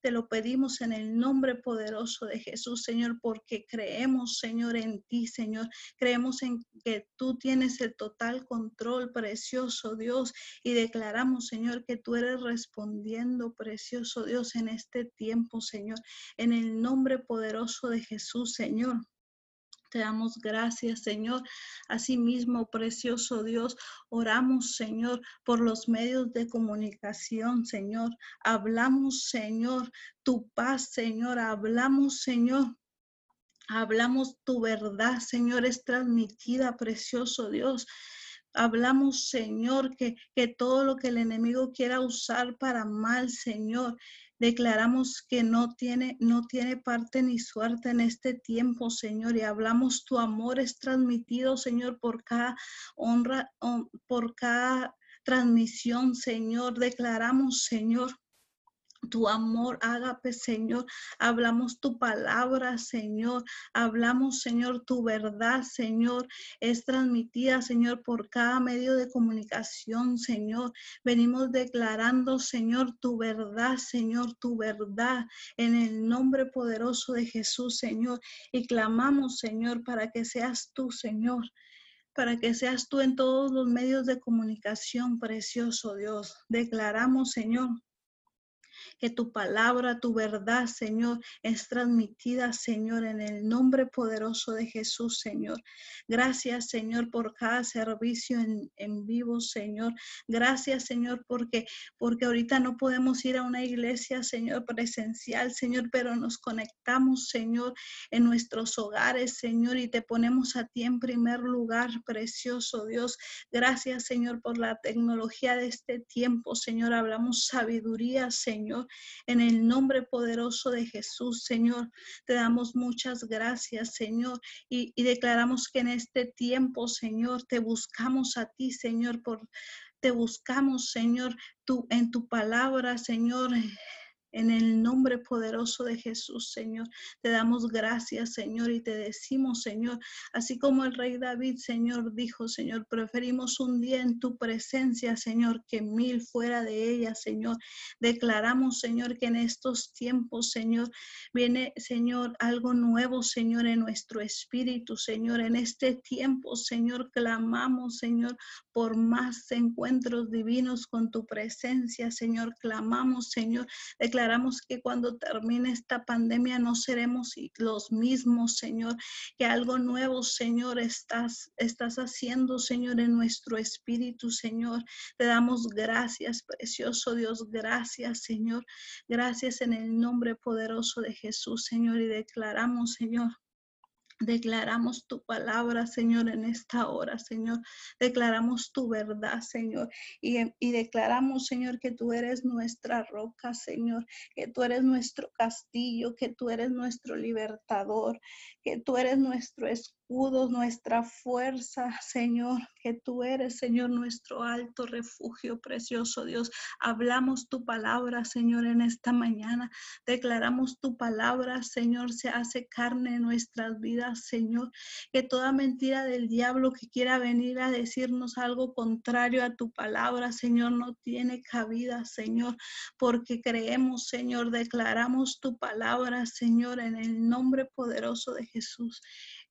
Te lo pedimos en el nombre poderoso de Jesús, Señor, porque creemos, Señor, en ti, Señor. Creemos en que tú tienes el total control, precioso Dios, y declaramos, Señor, que tú eres respondiendo, precioso Dios, en este tiempo, Señor. En el nombre poderoso de Jesús, Señor. Te damos gracias, Señor. Asimismo, precioso Dios, oramos, Señor, por los medios de comunicación, Señor. Hablamos, Señor, tu paz, Señor. Hablamos, Señor. Hablamos tu verdad, Señor, es transmitida, precioso Dios. Hablamos, Señor, que, que todo lo que el enemigo quiera usar para mal, Señor, Declaramos que no tiene, no tiene parte ni suerte en este tiempo, Señor, y hablamos tu amor es transmitido, Señor, por cada honra, por cada transmisión, Señor. Declaramos, Señor, tu amor, ágape, Señor. Hablamos tu palabra, Señor. Hablamos, Señor, tu verdad, Señor. Es transmitida, Señor, por cada medio de comunicación, Señor. Venimos declarando, Señor, tu verdad, Señor, tu verdad, en el nombre poderoso de Jesús, Señor. Y clamamos, Señor, para que seas tú, Señor para que seas tú en todos los medios de comunicación, precioso Dios. Declaramos, Señor, que tu palabra, tu verdad, Señor, es transmitida, Señor, en el nombre poderoso de Jesús, Señor. Gracias, Señor, por cada servicio en, vivo, Señor. Gracias, Señor, porque, porque ahorita no podemos ir a una iglesia, Señor, presencial, Señor, pero nos conectamos, Señor, en nuestros hogares, Señor, y te ponemos a ti en primer lugar, precioso Dios. Gracias, Señor, por la tecnología de este tiempo, Señor. Hablamos sabiduría, Señor. En el nombre poderoso de Jesús, Señor, te damos muchas gracias, Señor, y, declaramos que en este tiempo, Señor, te buscamos a ti, Señor, por te buscamos, Señor, tú en tu palabra, Señor, en el nombre poderoso de Jesús, Señor, te damos gracias, Señor, y te decimos, Señor, así como el rey David, Señor, dijo, Señor, preferimos un día en tu presencia, Señor, que mil fuera de ella, Señor. Declaramos, Señor, que en estos tiempos, Señor, viene, Señor, algo nuevo, Señor, en nuestro espíritu, Señor. En este tiempo, Señor, clamamos, Señor, por más encuentros divinos con tu presencia, Señor. Clamamos, Señor, declaramos declaramos que cuando termine esta pandemia no seremos los mismos, Señor, que algo nuevo, Señor, estás, estás haciendo, Señor, en nuestro espíritu, Señor. Te damos gracias, precioso Dios, gracias, Señor. Gracias en el nombre poderoso de Jesús, Señor, y declaramos, Señor, Declaramos tu palabra, Señor, en esta hora, Señor. Declaramos tu verdad, Señor. Y, y, declaramos, Señor, que tú eres nuestra roca, Señor. Que tú eres nuestro castillo, que tú eres nuestro libertador, que tú eres nuestro escudo nuestra fuerza, Señor, que tú eres, Señor, nuestro alto refugio precioso, Dios. Hablamos tu palabra, Señor, en esta mañana. Declaramos tu palabra, Señor, se hace carne en nuestras vidas, Señor. Que toda mentira del diablo que quiera venir a decirnos algo contrario a tu palabra, Señor, no tiene cabida, Señor, porque creemos, Señor, declaramos tu palabra, Señor, en el nombre poderoso de Jesús.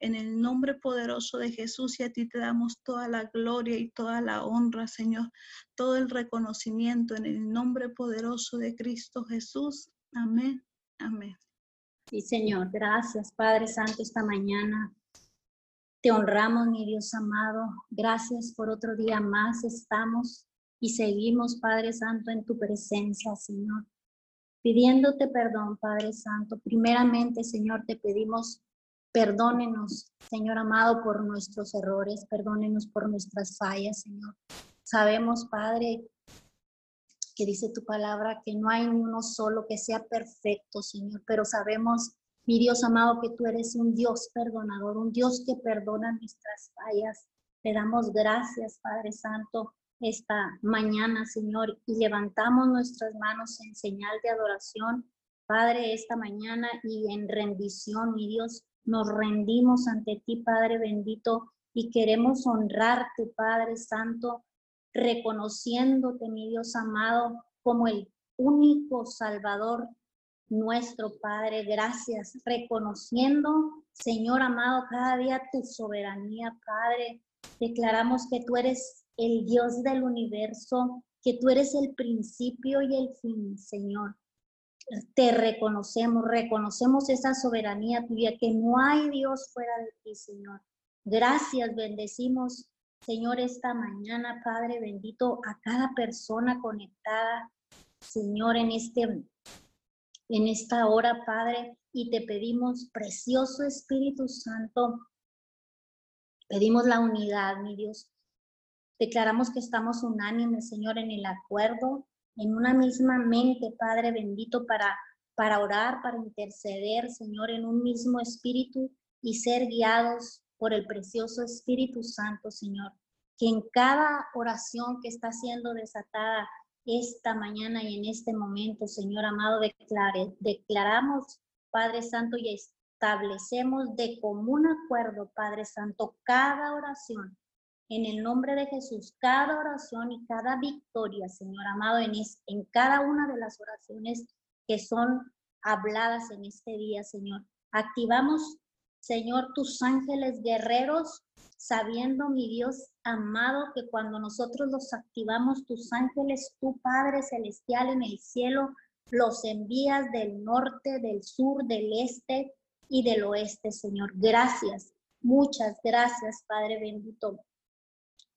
En el nombre poderoso de Jesús y a ti te damos toda la gloria y toda la honra, Señor, todo el reconocimiento en el nombre poderoso de Cristo Jesús. Amén. Amén. Sí, Señor, gracias, Padre Santo, esta mañana. Te honramos, mi Dios amado. Gracias por otro día más. Estamos y seguimos, Padre Santo, en tu presencia, Señor. Pidiéndote perdón, Padre Santo. Primeramente, Señor, te pedimos Perdónenos, Señor amado, por nuestros errores, perdónenos por nuestras fallas, Señor. Sabemos, Padre, que dice tu palabra que no hay uno solo que sea perfecto, Señor, pero sabemos, mi Dios amado, que tú eres un Dios perdonador, un Dios que perdona nuestras fallas. Te damos gracias, Padre Santo, esta mañana, Señor, y levantamos nuestras manos en señal de adoración, Padre, esta mañana y en rendición, mi Dios, nos rendimos ante ti, Padre bendito, y queremos honrarte, Padre Santo, reconociéndote, mi Dios amado, como el único Salvador nuestro Padre. Gracias, reconociendo, Señor amado, cada día tu soberanía, Padre. Declaramos que tú eres el Dios del universo, que tú eres el principio y el fin, Señor te reconocemos, reconocemos esa soberanía tuya, que no hay Dios fuera de ti, Señor. Gracias, bendecimos, Señor, esta mañana, Padre bendito, a cada persona conectada, Señor, en este en esta hora, Padre, y te pedimos, precioso Espíritu Santo, pedimos la unidad, mi Dios. Declaramos que estamos unánimes, Señor, en el acuerdo en una misma mente, Padre bendito, para, para orar, para interceder, Señor, en un mismo espíritu y ser guiados por el precioso Espíritu Santo, Señor. Que en cada oración que está siendo desatada esta mañana y en este momento, Señor amado, declare, declaramos, Padre Santo, y establecemos de común acuerdo, Padre Santo, cada oración en el nombre de Jesús, cada oración y cada victoria, Señor amado, en, en cada una de las oraciones que son habladas en este día, Señor. Activamos, Señor, tus ángeles guerreros, sabiendo, mi Dios amado, que cuando nosotros los activamos, tus ángeles, tu Padre Celestial en el cielo, los envías del norte, del sur, del este y del oeste, Señor. Gracias, muchas gracias, Padre bendito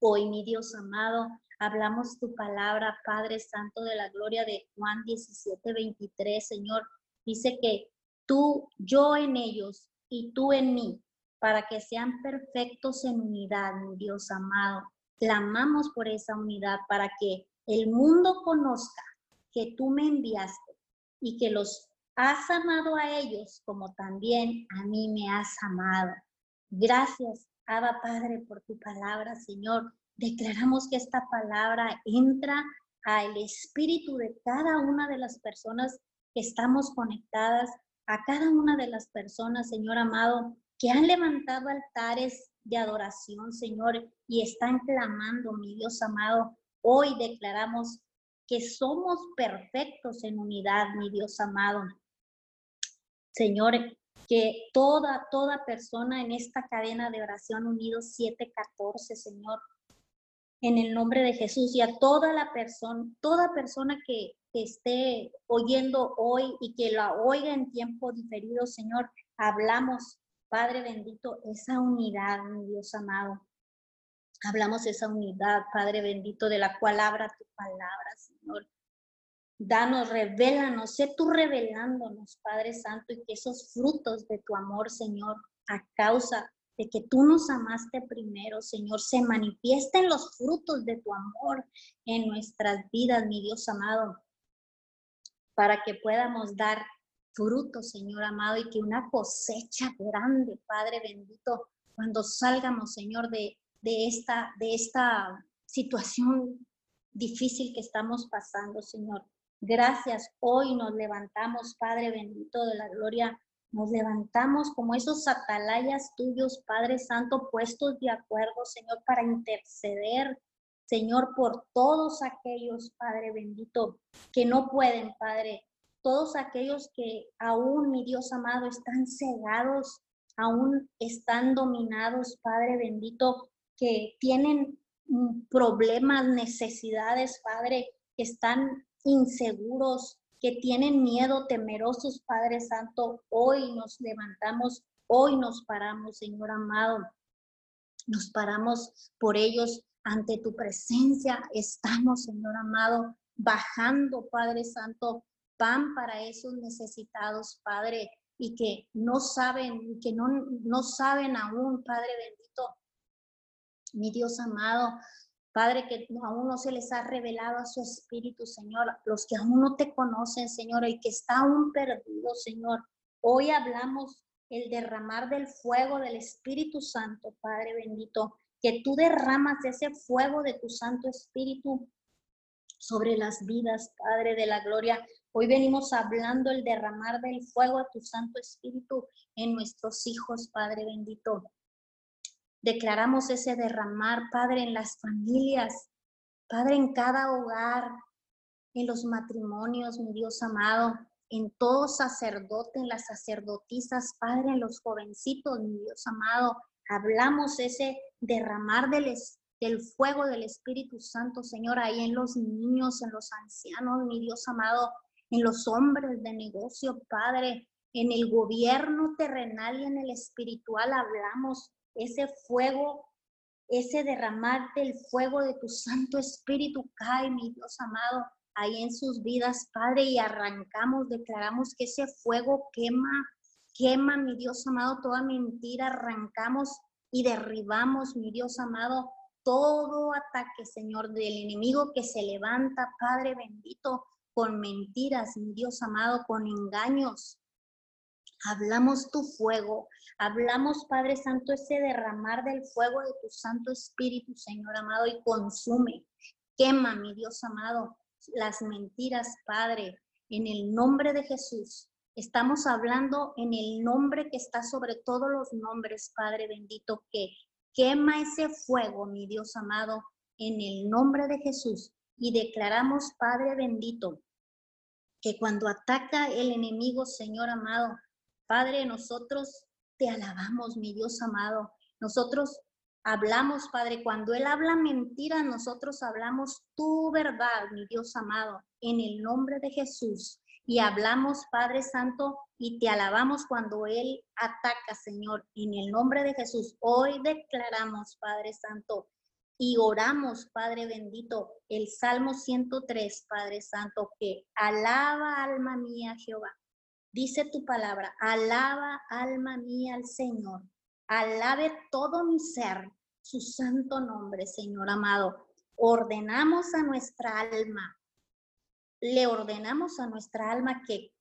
Hoy, mi Dios amado, hablamos tu palabra, Padre Santo de la Gloria de Juan 17, 23, Señor. Dice que tú, yo en ellos y tú en mí, para que sean perfectos en unidad, mi Dios amado. Clamamos por esa unidad para que el mundo conozca que tú me enviaste y que los has amado a ellos como también a mí me has amado. Gracias, Abba Padre, por tu palabra, Señor. Declaramos que esta palabra entra al espíritu de cada una de las personas que estamos conectadas, a cada una de las personas, Señor amado, que han levantado altares de adoración, Señor, y están clamando, mi Dios amado. Hoy declaramos que somos perfectos en unidad, mi Dios amado. Señor, que toda, toda persona en esta cadena de oración unidos 714, Señor, en el nombre de Jesús y a toda la persona, toda persona que, esté oyendo hoy y que la oiga en tiempo diferido, Señor, hablamos, Padre bendito, esa unidad, mi Dios amado. Hablamos esa unidad, Padre bendito, de la cual abra tu palabra, Señor. Danos, revélanos, sé tú revelándonos, Padre Santo, y que esos frutos de tu amor, Señor, a causa de que tú nos amaste primero, Señor, se manifiesten los frutos de tu amor en nuestras vidas, mi Dios amado, para que podamos dar frutos, Señor amado, y que una cosecha grande, Padre bendito, cuando salgamos, Señor, de, de, esta, de esta situación difícil que estamos pasando, Señor. Gracias. Hoy nos levantamos, Padre bendito de la gloria. Nos levantamos como esos atalayas tuyos, Padre Santo, puestos de acuerdo, Señor, para interceder, Señor, por todos aquellos, Padre bendito, que no pueden, Padre. Todos aquellos que aún, mi Dios amado, están cegados, aún están dominados, Padre bendito, que tienen mm, problemas, necesidades, Padre, que están inseguros, que tienen miedo, temerosos, Padre Santo, hoy nos levantamos, hoy nos paramos, Señor amado. Nos paramos por ellos ante tu presencia. Estamos, Señor amado, bajando, Padre Santo, pan para esos necesitados, Padre, y que no saben, que no, no saben aún, Padre bendito, mi Dios amado, Padre, que aún no se les ha revelado a su espíritu, Señor, los que aún no te conocen, Señor, y que está aún perdido, Señor. Hoy hablamos el derramar del fuego del Espíritu Santo, Padre bendito, que tú derramas ese fuego de tu Santo Espíritu sobre las vidas, Padre de la Gloria. Hoy venimos hablando el derramar del fuego de tu Santo Espíritu en nuestros hijos, Padre bendito. Declaramos ese derramar, Padre, en las familias, Padre, en cada hogar, en los matrimonios, mi Dios amado, en todo sacerdote, en las sacerdotisas, Padre, en los jovencitos, mi Dios amado. Hablamos ese derramar del, del fuego del Espíritu Santo, Señor, ahí en los niños, en los ancianos, mi Dios amado, en los hombres de negocio, Padre, en el gobierno terrenal y en el espiritual hablamos ese fuego, ese derramar del fuego de tu Santo Espíritu cae, mi Dios amado, ahí en sus vidas, Padre, y arrancamos, declaramos que ese fuego quema, quema, mi Dios amado, toda mentira, arrancamos y derribamos, mi Dios amado, todo ataque, Señor, del enemigo que se levanta, Padre bendito, con mentiras, mi Dios amado, con engaños, Hablamos tu fuego, hablamos, Padre Santo, ese derramar del fuego de tu Santo Espíritu, Señor amado, y consume, quema, mi Dios amado, las mentiras, Padre, en el nombre de Jesús. Estamos hablando en el nombre que está sobre todos los nombres, Padre bendito, que quema ese fuego, mi Dios amado, en el nombre de Jesús. Y declaramos, Padre bendito, que cuando ataca el enemigo, Señor amado, Padre, nosotros te alabamos, mi Dios amado. Nosotros hablamos, Padre, cuando Él habla mentira, nosotros hablamos tu verdad, mi Dios amado, en el nombre de Jesús. Y hablamos, Padre Santo, y te alabamos cuando Él ataca, Señor, en el nombre de Jesús. Hoy declaramos, Padre Santo, y oramos, Padre bendito, el Salmo 103, Padre Santo, que alaba alma mía Jehová. Dice tu palabra, alaba alma mía al Señor, alabe todo mi ser su santo nombre, Señor amado. Ordenamos a nuestra alma, le ordenamos a nuestra alma que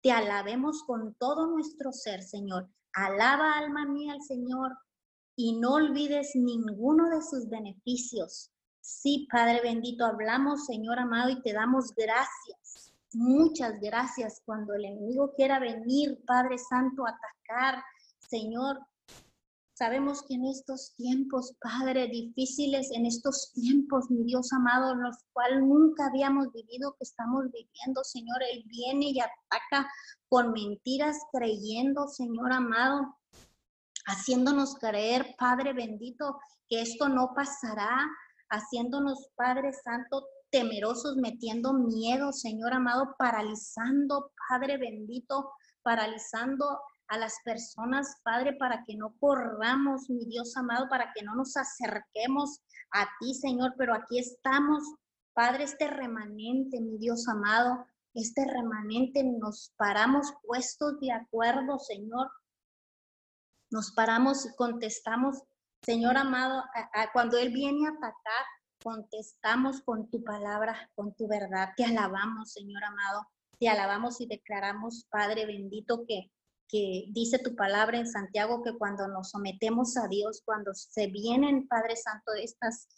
te alabemos con todo nuestro ser, Señor. Alaba alma mía al Señor y no olvides ninguno de sus beneficios. Sí, Padre bendito, hablamos, Señor amado, y te damos gracias Muchas gracias cuando el enemigo quiera venir, Padre Santo, atacar. Señor, sabemos que en estos tiempos, Padre, difíciles, en estos tiempos, mi Dios amado, los cuales nunca habíamos vivido, que estamos viviendo, Señor, Él viene y ataca con mentiras, creyendo, Señor amado, haciéndonos creer, Padre bendito, que esto no pasará, haciéndonos, Padre Santo, temerosos, metiendo miedo, Señor amado, paralizando, Padre bendito, paralizando a las personas, Padre, para que no corramos, mi Dios amado, para que no nos acerquemos a ti, Señor, pero aquí estamos, Padre, este remanente, mi Dios amado, este remanente nos paramos puestos de acuerdo, Señor. Nos paramos y contestamos, Señor amado, cuando Él viene a atacar, contestamos con tu palabra, con tu verdad. Te alabamos, Señor amado. Te alabamos y declaramos, Padre bendito, que que dice tu palabra en Santiago que cuando nos sometemos a Dios, cuando se vienen, Padre Santo, estas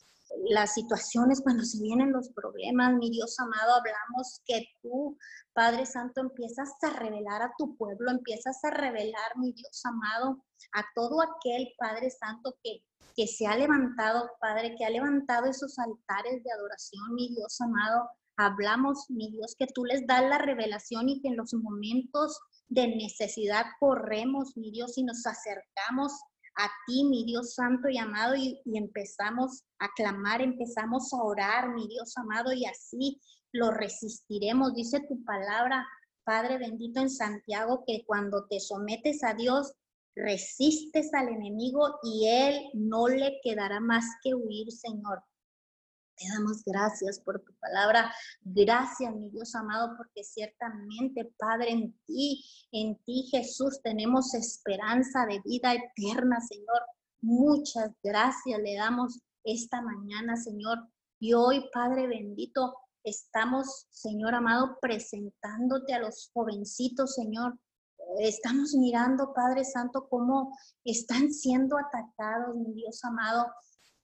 las situaciones, cuando se vienen los problemas, mi Dios amado, hablamos que tú, Padre Santo, empiezas a revelar a tu pueblo, empiezas a revelar, mi Dios amado, a todo aquel Padre Santo que, que se ha levantado, Padre, que ha levantado esos altares de adoración, mi Dios amado. Hablamos, mi Dios, que tú les das la revelación y que en los momentos de necesidad corremos, mi Dios, y nos acercamos a ti, mi Dios santo y amado, y, empezamos a clamar, empezamos a orar, mi Dios amado, y así lo resistiremos. Dice tu palabra, Padre bendito en Santiago, que cuando te sometes a Dios, resistes al enemigo y él no le quedará más que huir, Señor. Te damos gracias por tu palabra. Gracias, mi Dios amado, porque ciertamente, Padre, en ti, en ti, Jesús, tenemos esperanza de vida eterna, Señor. Muchas gracias le damos esta mañana, Señor. Y hoy, Padre bendito, estamos, Señor amado, presentándote a los jovencitos, Señor. Estamos mirando, Padre Santo, cómo están siendo atacados, mi Dios amado.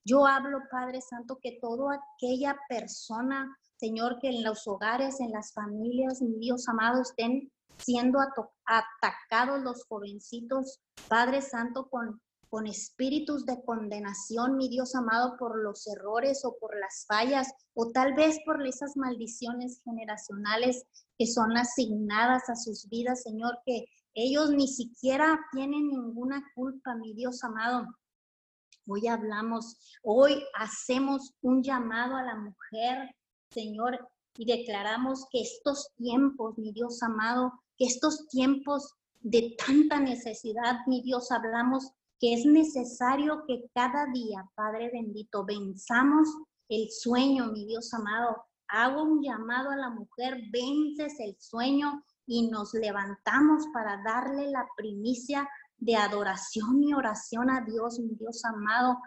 Yo hablo, Padre Santo, que toda aquella persona, Señor, que en los hogares, en las familias, mi Dios amado, estén siendo atacados los jovencitos, Padre Santo, con, con espíritus de condenación, mi Dios amado, por los errores o por las fallas, o tal vez por esas maldiciones generacionales que son asignadas a sus vidas, Señor, que ellos ni siquiera tienen ninguna culpa, mi Dios amado. Hoy hablamos, hoy hacemos un llamado a la mujer, Señor, y declaramos que estos tiempos, mi Dios amado, que estos tiempos de tanta necesidad, mi Dios, hablamos que es necesario que cada día, Padre bendito, venzamos el sueño, mi Dios amado. Hago un llamado a la mujer, vences el sueño y nos levantamos para darle la primicia de adoración y oración a Dios, mi Dios amado.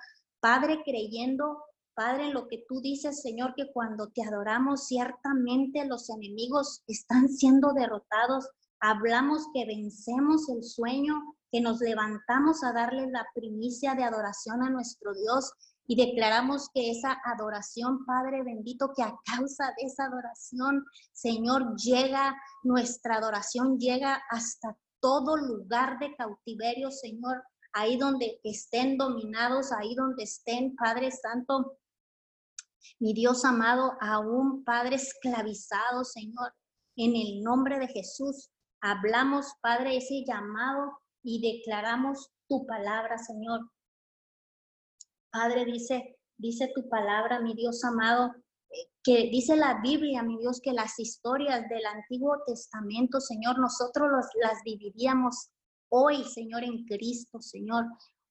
Padre, creyendo, Padre, en lo que tú dices, Señor, que cuando te adoramos, ciertamente los enemigos están siendo derrotados. Hablamos que vencemos el sueño, que nos levantamos a darle la primicia de adoración a nuestro Dios y declaramos que esa adoración, Padre bendito, que a causa de esa adoración, Señor, llega, nuestra adoración llega hasta todo lugar de cautiverio, Señor, ahí donde estén dominados, ahí donde estén, Padre Santo, mi Dios amado, aún Padre esclavizado, Señor, en el nombre de Jesús, hablamos, Padre, ese llamado y declaramos tu palabra, Señor. Padre, dice, dice tu palabra, mi Dios amado, que dice la Biblia, mi Dios, que las historias del Antiguo Testamento, Señor, nosotros las viviríamos hoy, Señor, en Cristo, Señor.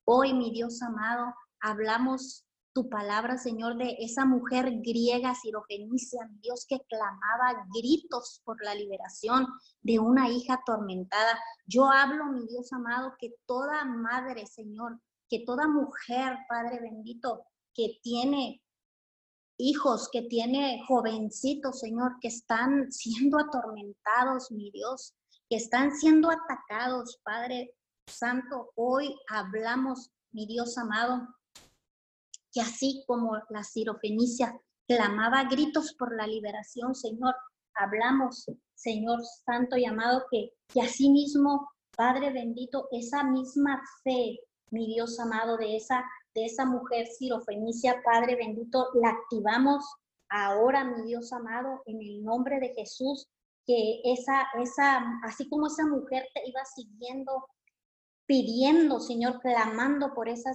Hoy, mi Dios amado, hablamos tu palabra, Señor, de esa mujer griega sirofenicia, mi Dios, que clamaba gritos por la liberación de una hija atormentada. Yo hablo, mi Dios amado, que toda madre, Señor, que toda mujer, Padre bendito, que tiene hijos, que tiene jovencitos, Señor, que están siendo atormentados, mi Dios, que están siendo atacados, Padre Santo. Hoy hablamos, mi Dios amado, que así como la sirofenicia clamaba gritos por la liberación, Señor, hablamos, Señor Santo y amado, que, que así mismo, Padre bendito, esa misma fe, mi Dios amado, de esa de esa mujer sirofenicia, Padre bendito, la activamos ahora, mi Dios amado, en el nombre de Jesús, que esa, esa, así como esa mujer te iba siguiendo, pidiendo, Señor, clamando por esa,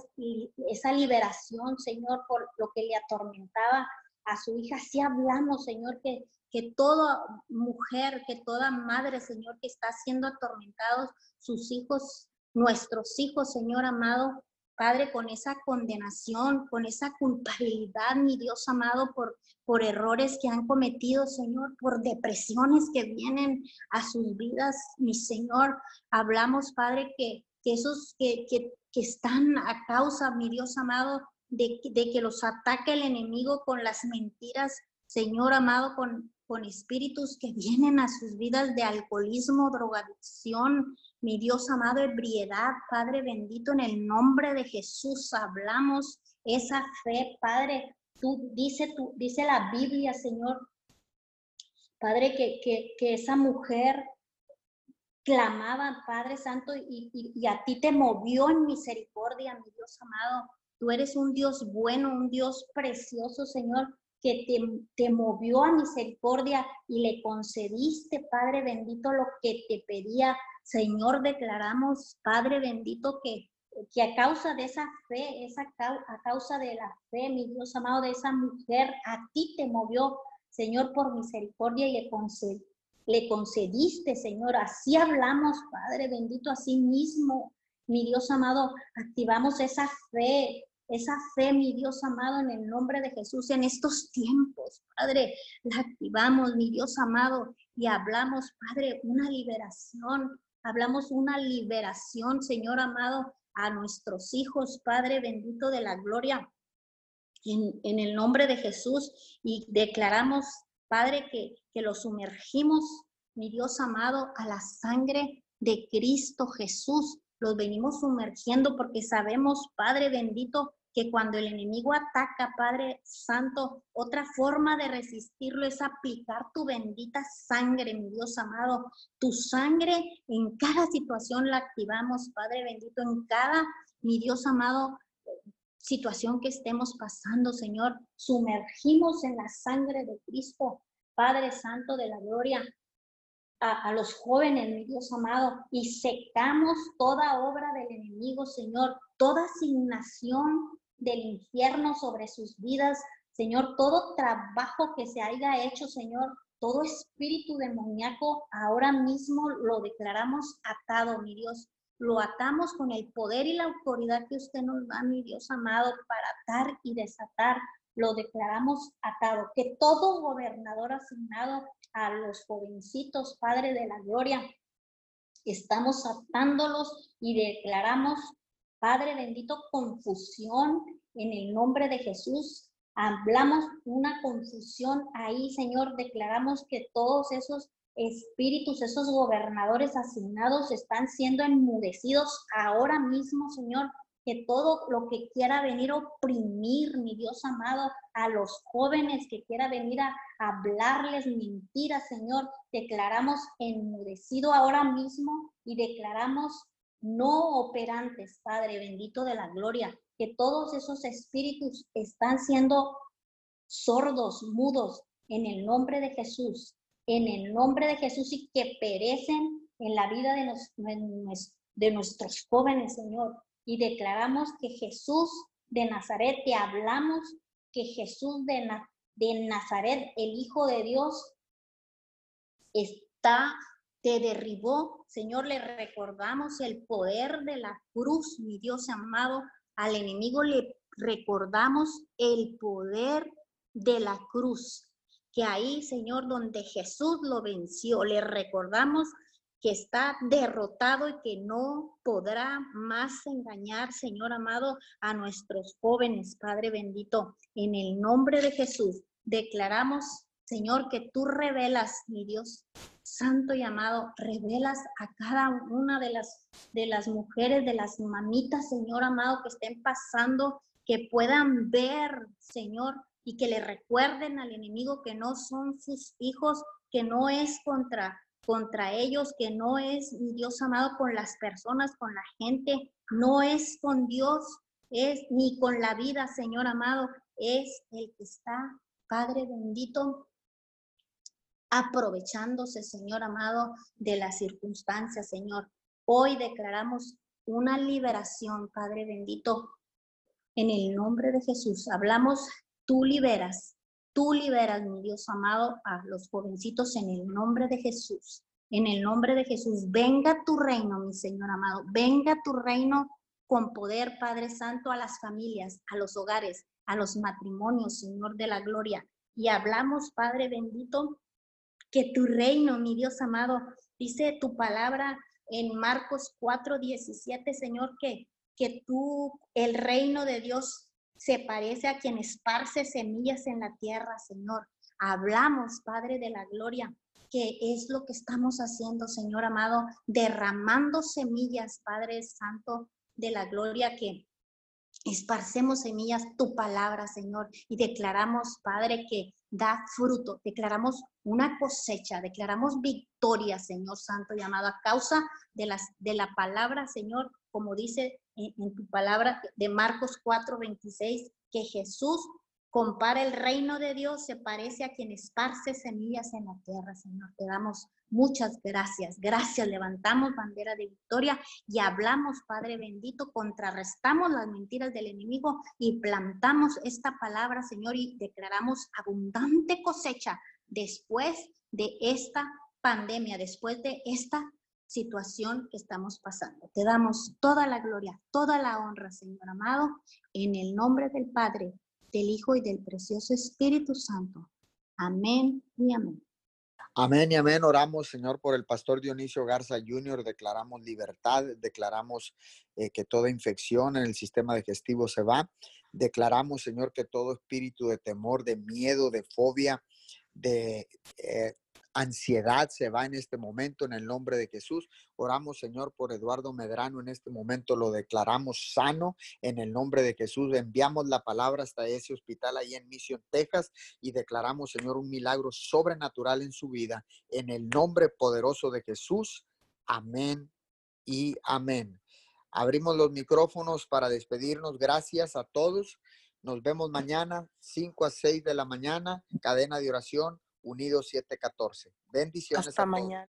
esa liberación, Señor, por lo que le atormentaba a su hija, así hablamos, Señor, que, que toda mujer, que toda madre, Señor, que está siendo atormentados, sus hijos, nuestros hijos, Señor amado, Padre, con esa condenación, con esa culpabilidad, mi Dios amado, por, por errores que han cometido, Señor, por depresiones que vienen a sus vidas, mi Señor. Hablamos, Padre, que, que esos que, que, que, están a causa, mi Dios amado, de, de que los ataque el enemigo con las mentiras, Señor amado, con, con espíritus que vienen a sus vidas de alcoholismo, drogadicción, mi Dios amado, ebriedad, Padre bendito, en el nombre de Jesús hablamos esa fe, Padre. Tú dice, tú, dice la Biblia, Señor, Padre, que, que, que esa mujer clamaba, Padre Santo, y, y, a ti te movió en misericordia, mi Dios amado. Tú eres un Dios bueno, un Dios precioso, Señor, que te, te, movió a misericordia y le concediste, Padre bendito, lo que te pedía. Señor, declaramos, Padre bendito, que, que a causa de esa fe, esa, a causa de la fe, mi Dios amado, de esa mujer, a ti te movió, Señor, por misericordia y le, conced, le concediste, Señor. Así hablamos, Padre bendito, así mismo, mi Dios amado, activamos esa fe, esa fe, mi Dios amado, en el nombre de Jesús en estos tiempos, Padre, la activamos, mi Dios amado, y hablamos, Padre, una liberación, hablamos una liberación, Señor amado, a nuestros hijos, Padre bendito de la gloria, en, en el nombre de Jesús, y declaramos, Padre, que, que los sumergimos, mi Dios amado, a la sangre de Cristo Jesús. Los venimos sumergiendo porque sabemos, Padre bendito, que cuando el enemigo ataca, Padre Santo, otra forma de resistirlo es aplicar tu bendita sangre, mi Dios amado. Tu sangre en cada situación la activamos, Padre bendito, en cada, mi Dios amado, situación que estemos pasando, Señor. Sumergimos en la sangre de Cristo, Padre Santo de la Gloria. A, a, los jóvenes, mi Dios amado, y secamos toda obra del enemigo, Señor, toda asignación del infierno sobre sus vidas. Señor, todo trabajo que se haya hecho, Señor, todo espíritu demoníaco, ahora mismo lo declaramos atado, mi Dios. Lo atamos con el poder y la autoridad que usted nos da, mi Dios amado, para atar y desatar. Lo declaramos atado. Que todo gobernador asignado a los jovencitos, Padre de la Gloria, estamos atándolos y declaramos Padre bendito, confusión en el nombre de Jesús. Hablamos una confusión ahí, Señor. Declaramos que todos esos espíritus, esos gobernadores asignados están siendo enmudecidos ahora mismo, Señor. Que todo lo que quiera venir a oprimir, mi Dios amado, a los jóvenes que quiera venir a hablarles mentiras, Señor, declaramos enmudecido ahora mismo y declaramos no operantes, Padre bendito de la gloria, que todos esos espíritus están siendo sordos, mudos, en el nombre de Jesús, en el nombre de Jesús y que perecen en la vida de, de nuestros jóvenes, Señor. Y declaramos que Jesús de Nazaret, te hablamos que Jesús de, de Nazaret, el Hijo de Dios, está te derribó. Señor, le recordamos el poder de la cruz, mi Dios amado. Al enemigo le recordamos el poder de la cruz, que ahí, Señor, donde Jesús lo venció, le recordamos que está derrotado y que no podrá más engañar, Señor amado, a nuestros jóvenes, Padre bendito. En el nombre de Jesús, declaramos Señor, que tú revelas, mi Dios santo y amado, revelas a cada una de las, de las mujeres, de las mamitas, Señor amado, que estén pasando, que puedan ver, Señor, y que le recuerden al enemigo que no son sus hijos, que no es contra contra ellos, que no es, Dios amado, con las personas, con la gente, no es con Dios, es ni con la vida, Señor amado, es el que está, Padre bendito, aprovechándose, Señor amado, de las circunstancias, Señor. Hoy declaramos una liberación, Padre bendito, en el nombre de Jesús. Hablamos, tú liberas, tú liberas, mi Dios amado, a los jovencitos en el nombre de Jesús. En el nombre de Jesús, venga tu reino, mi Señor amado, venga tu reino con poder, Padre Santo, a las familias, a los hogares, a los matrimonios, Señor de la gloria. Y hablamos, Padre bendito, que tu reino, mi Dios amado, dice tu palabra en Marcos 4, 17, Señor, que, que tú, el reino de Dios se parece a quien esparce semillas en la tierra, Señor. hablamos, Padre de la Gloria, que es lo que estamos haciendo, Señor amado, derramando semillas, Padre Santo de la Gloria, que esparcemos semillas, tu palabra, Señor, y declaramos, Padre, que da fruto, declaramos una cosecha, declaramos victoria, Señor Santo y a causa de, las, de la palabra, Señor, como dice en, en tu palabra de Marcos 4, 26, que Jesús compara el reino de Dios, se parece a quien esparce semillas en la tierra, Señor. Te damos muchas gracias. Gracias. Levantamos bandera de victoria y hablamos, Padre bendito, contrarrestamos las mentiras del enemigo y plantamos esta palabra, Señor, y declaramos abundante cosecha después de esta pandemia, después de esta situación que estamos pasando. Te damos toda la gloria, toda la honra, Señor amado, en el nombre del Padre, del Hijo y del precioso Espíritu Santo. Amén y amén. Amén y amén. Oramos, Señor, por el pastor Dionisio Garza Jr. Declaramos libertad, declaramos eh, que toda infección en el sistema digestivo se va. Declaramos, Señor, que todo espíritu de temor, de miedo, de fobia, de eh, ansiedad se va en este momento en el nombre de Jesús. Oramos, Señor, por Eduardo Medrano en este momento, lo declaramos sano en el nombre de Jesús. Enviamos la palabra hasta ese hospital ahí en Mission, Texas, y declaramos, Señor, un milagro sobrenatural en su vida en el nombre poderoso de Jesús. Amén y amén. Abrimos los micrófonos para despedirnos. Gracias a todos. Nos vemos mañana, 5 a 6 de la mañana, cadena de oración Unidos 714. Bendiciones. Hasta mañana.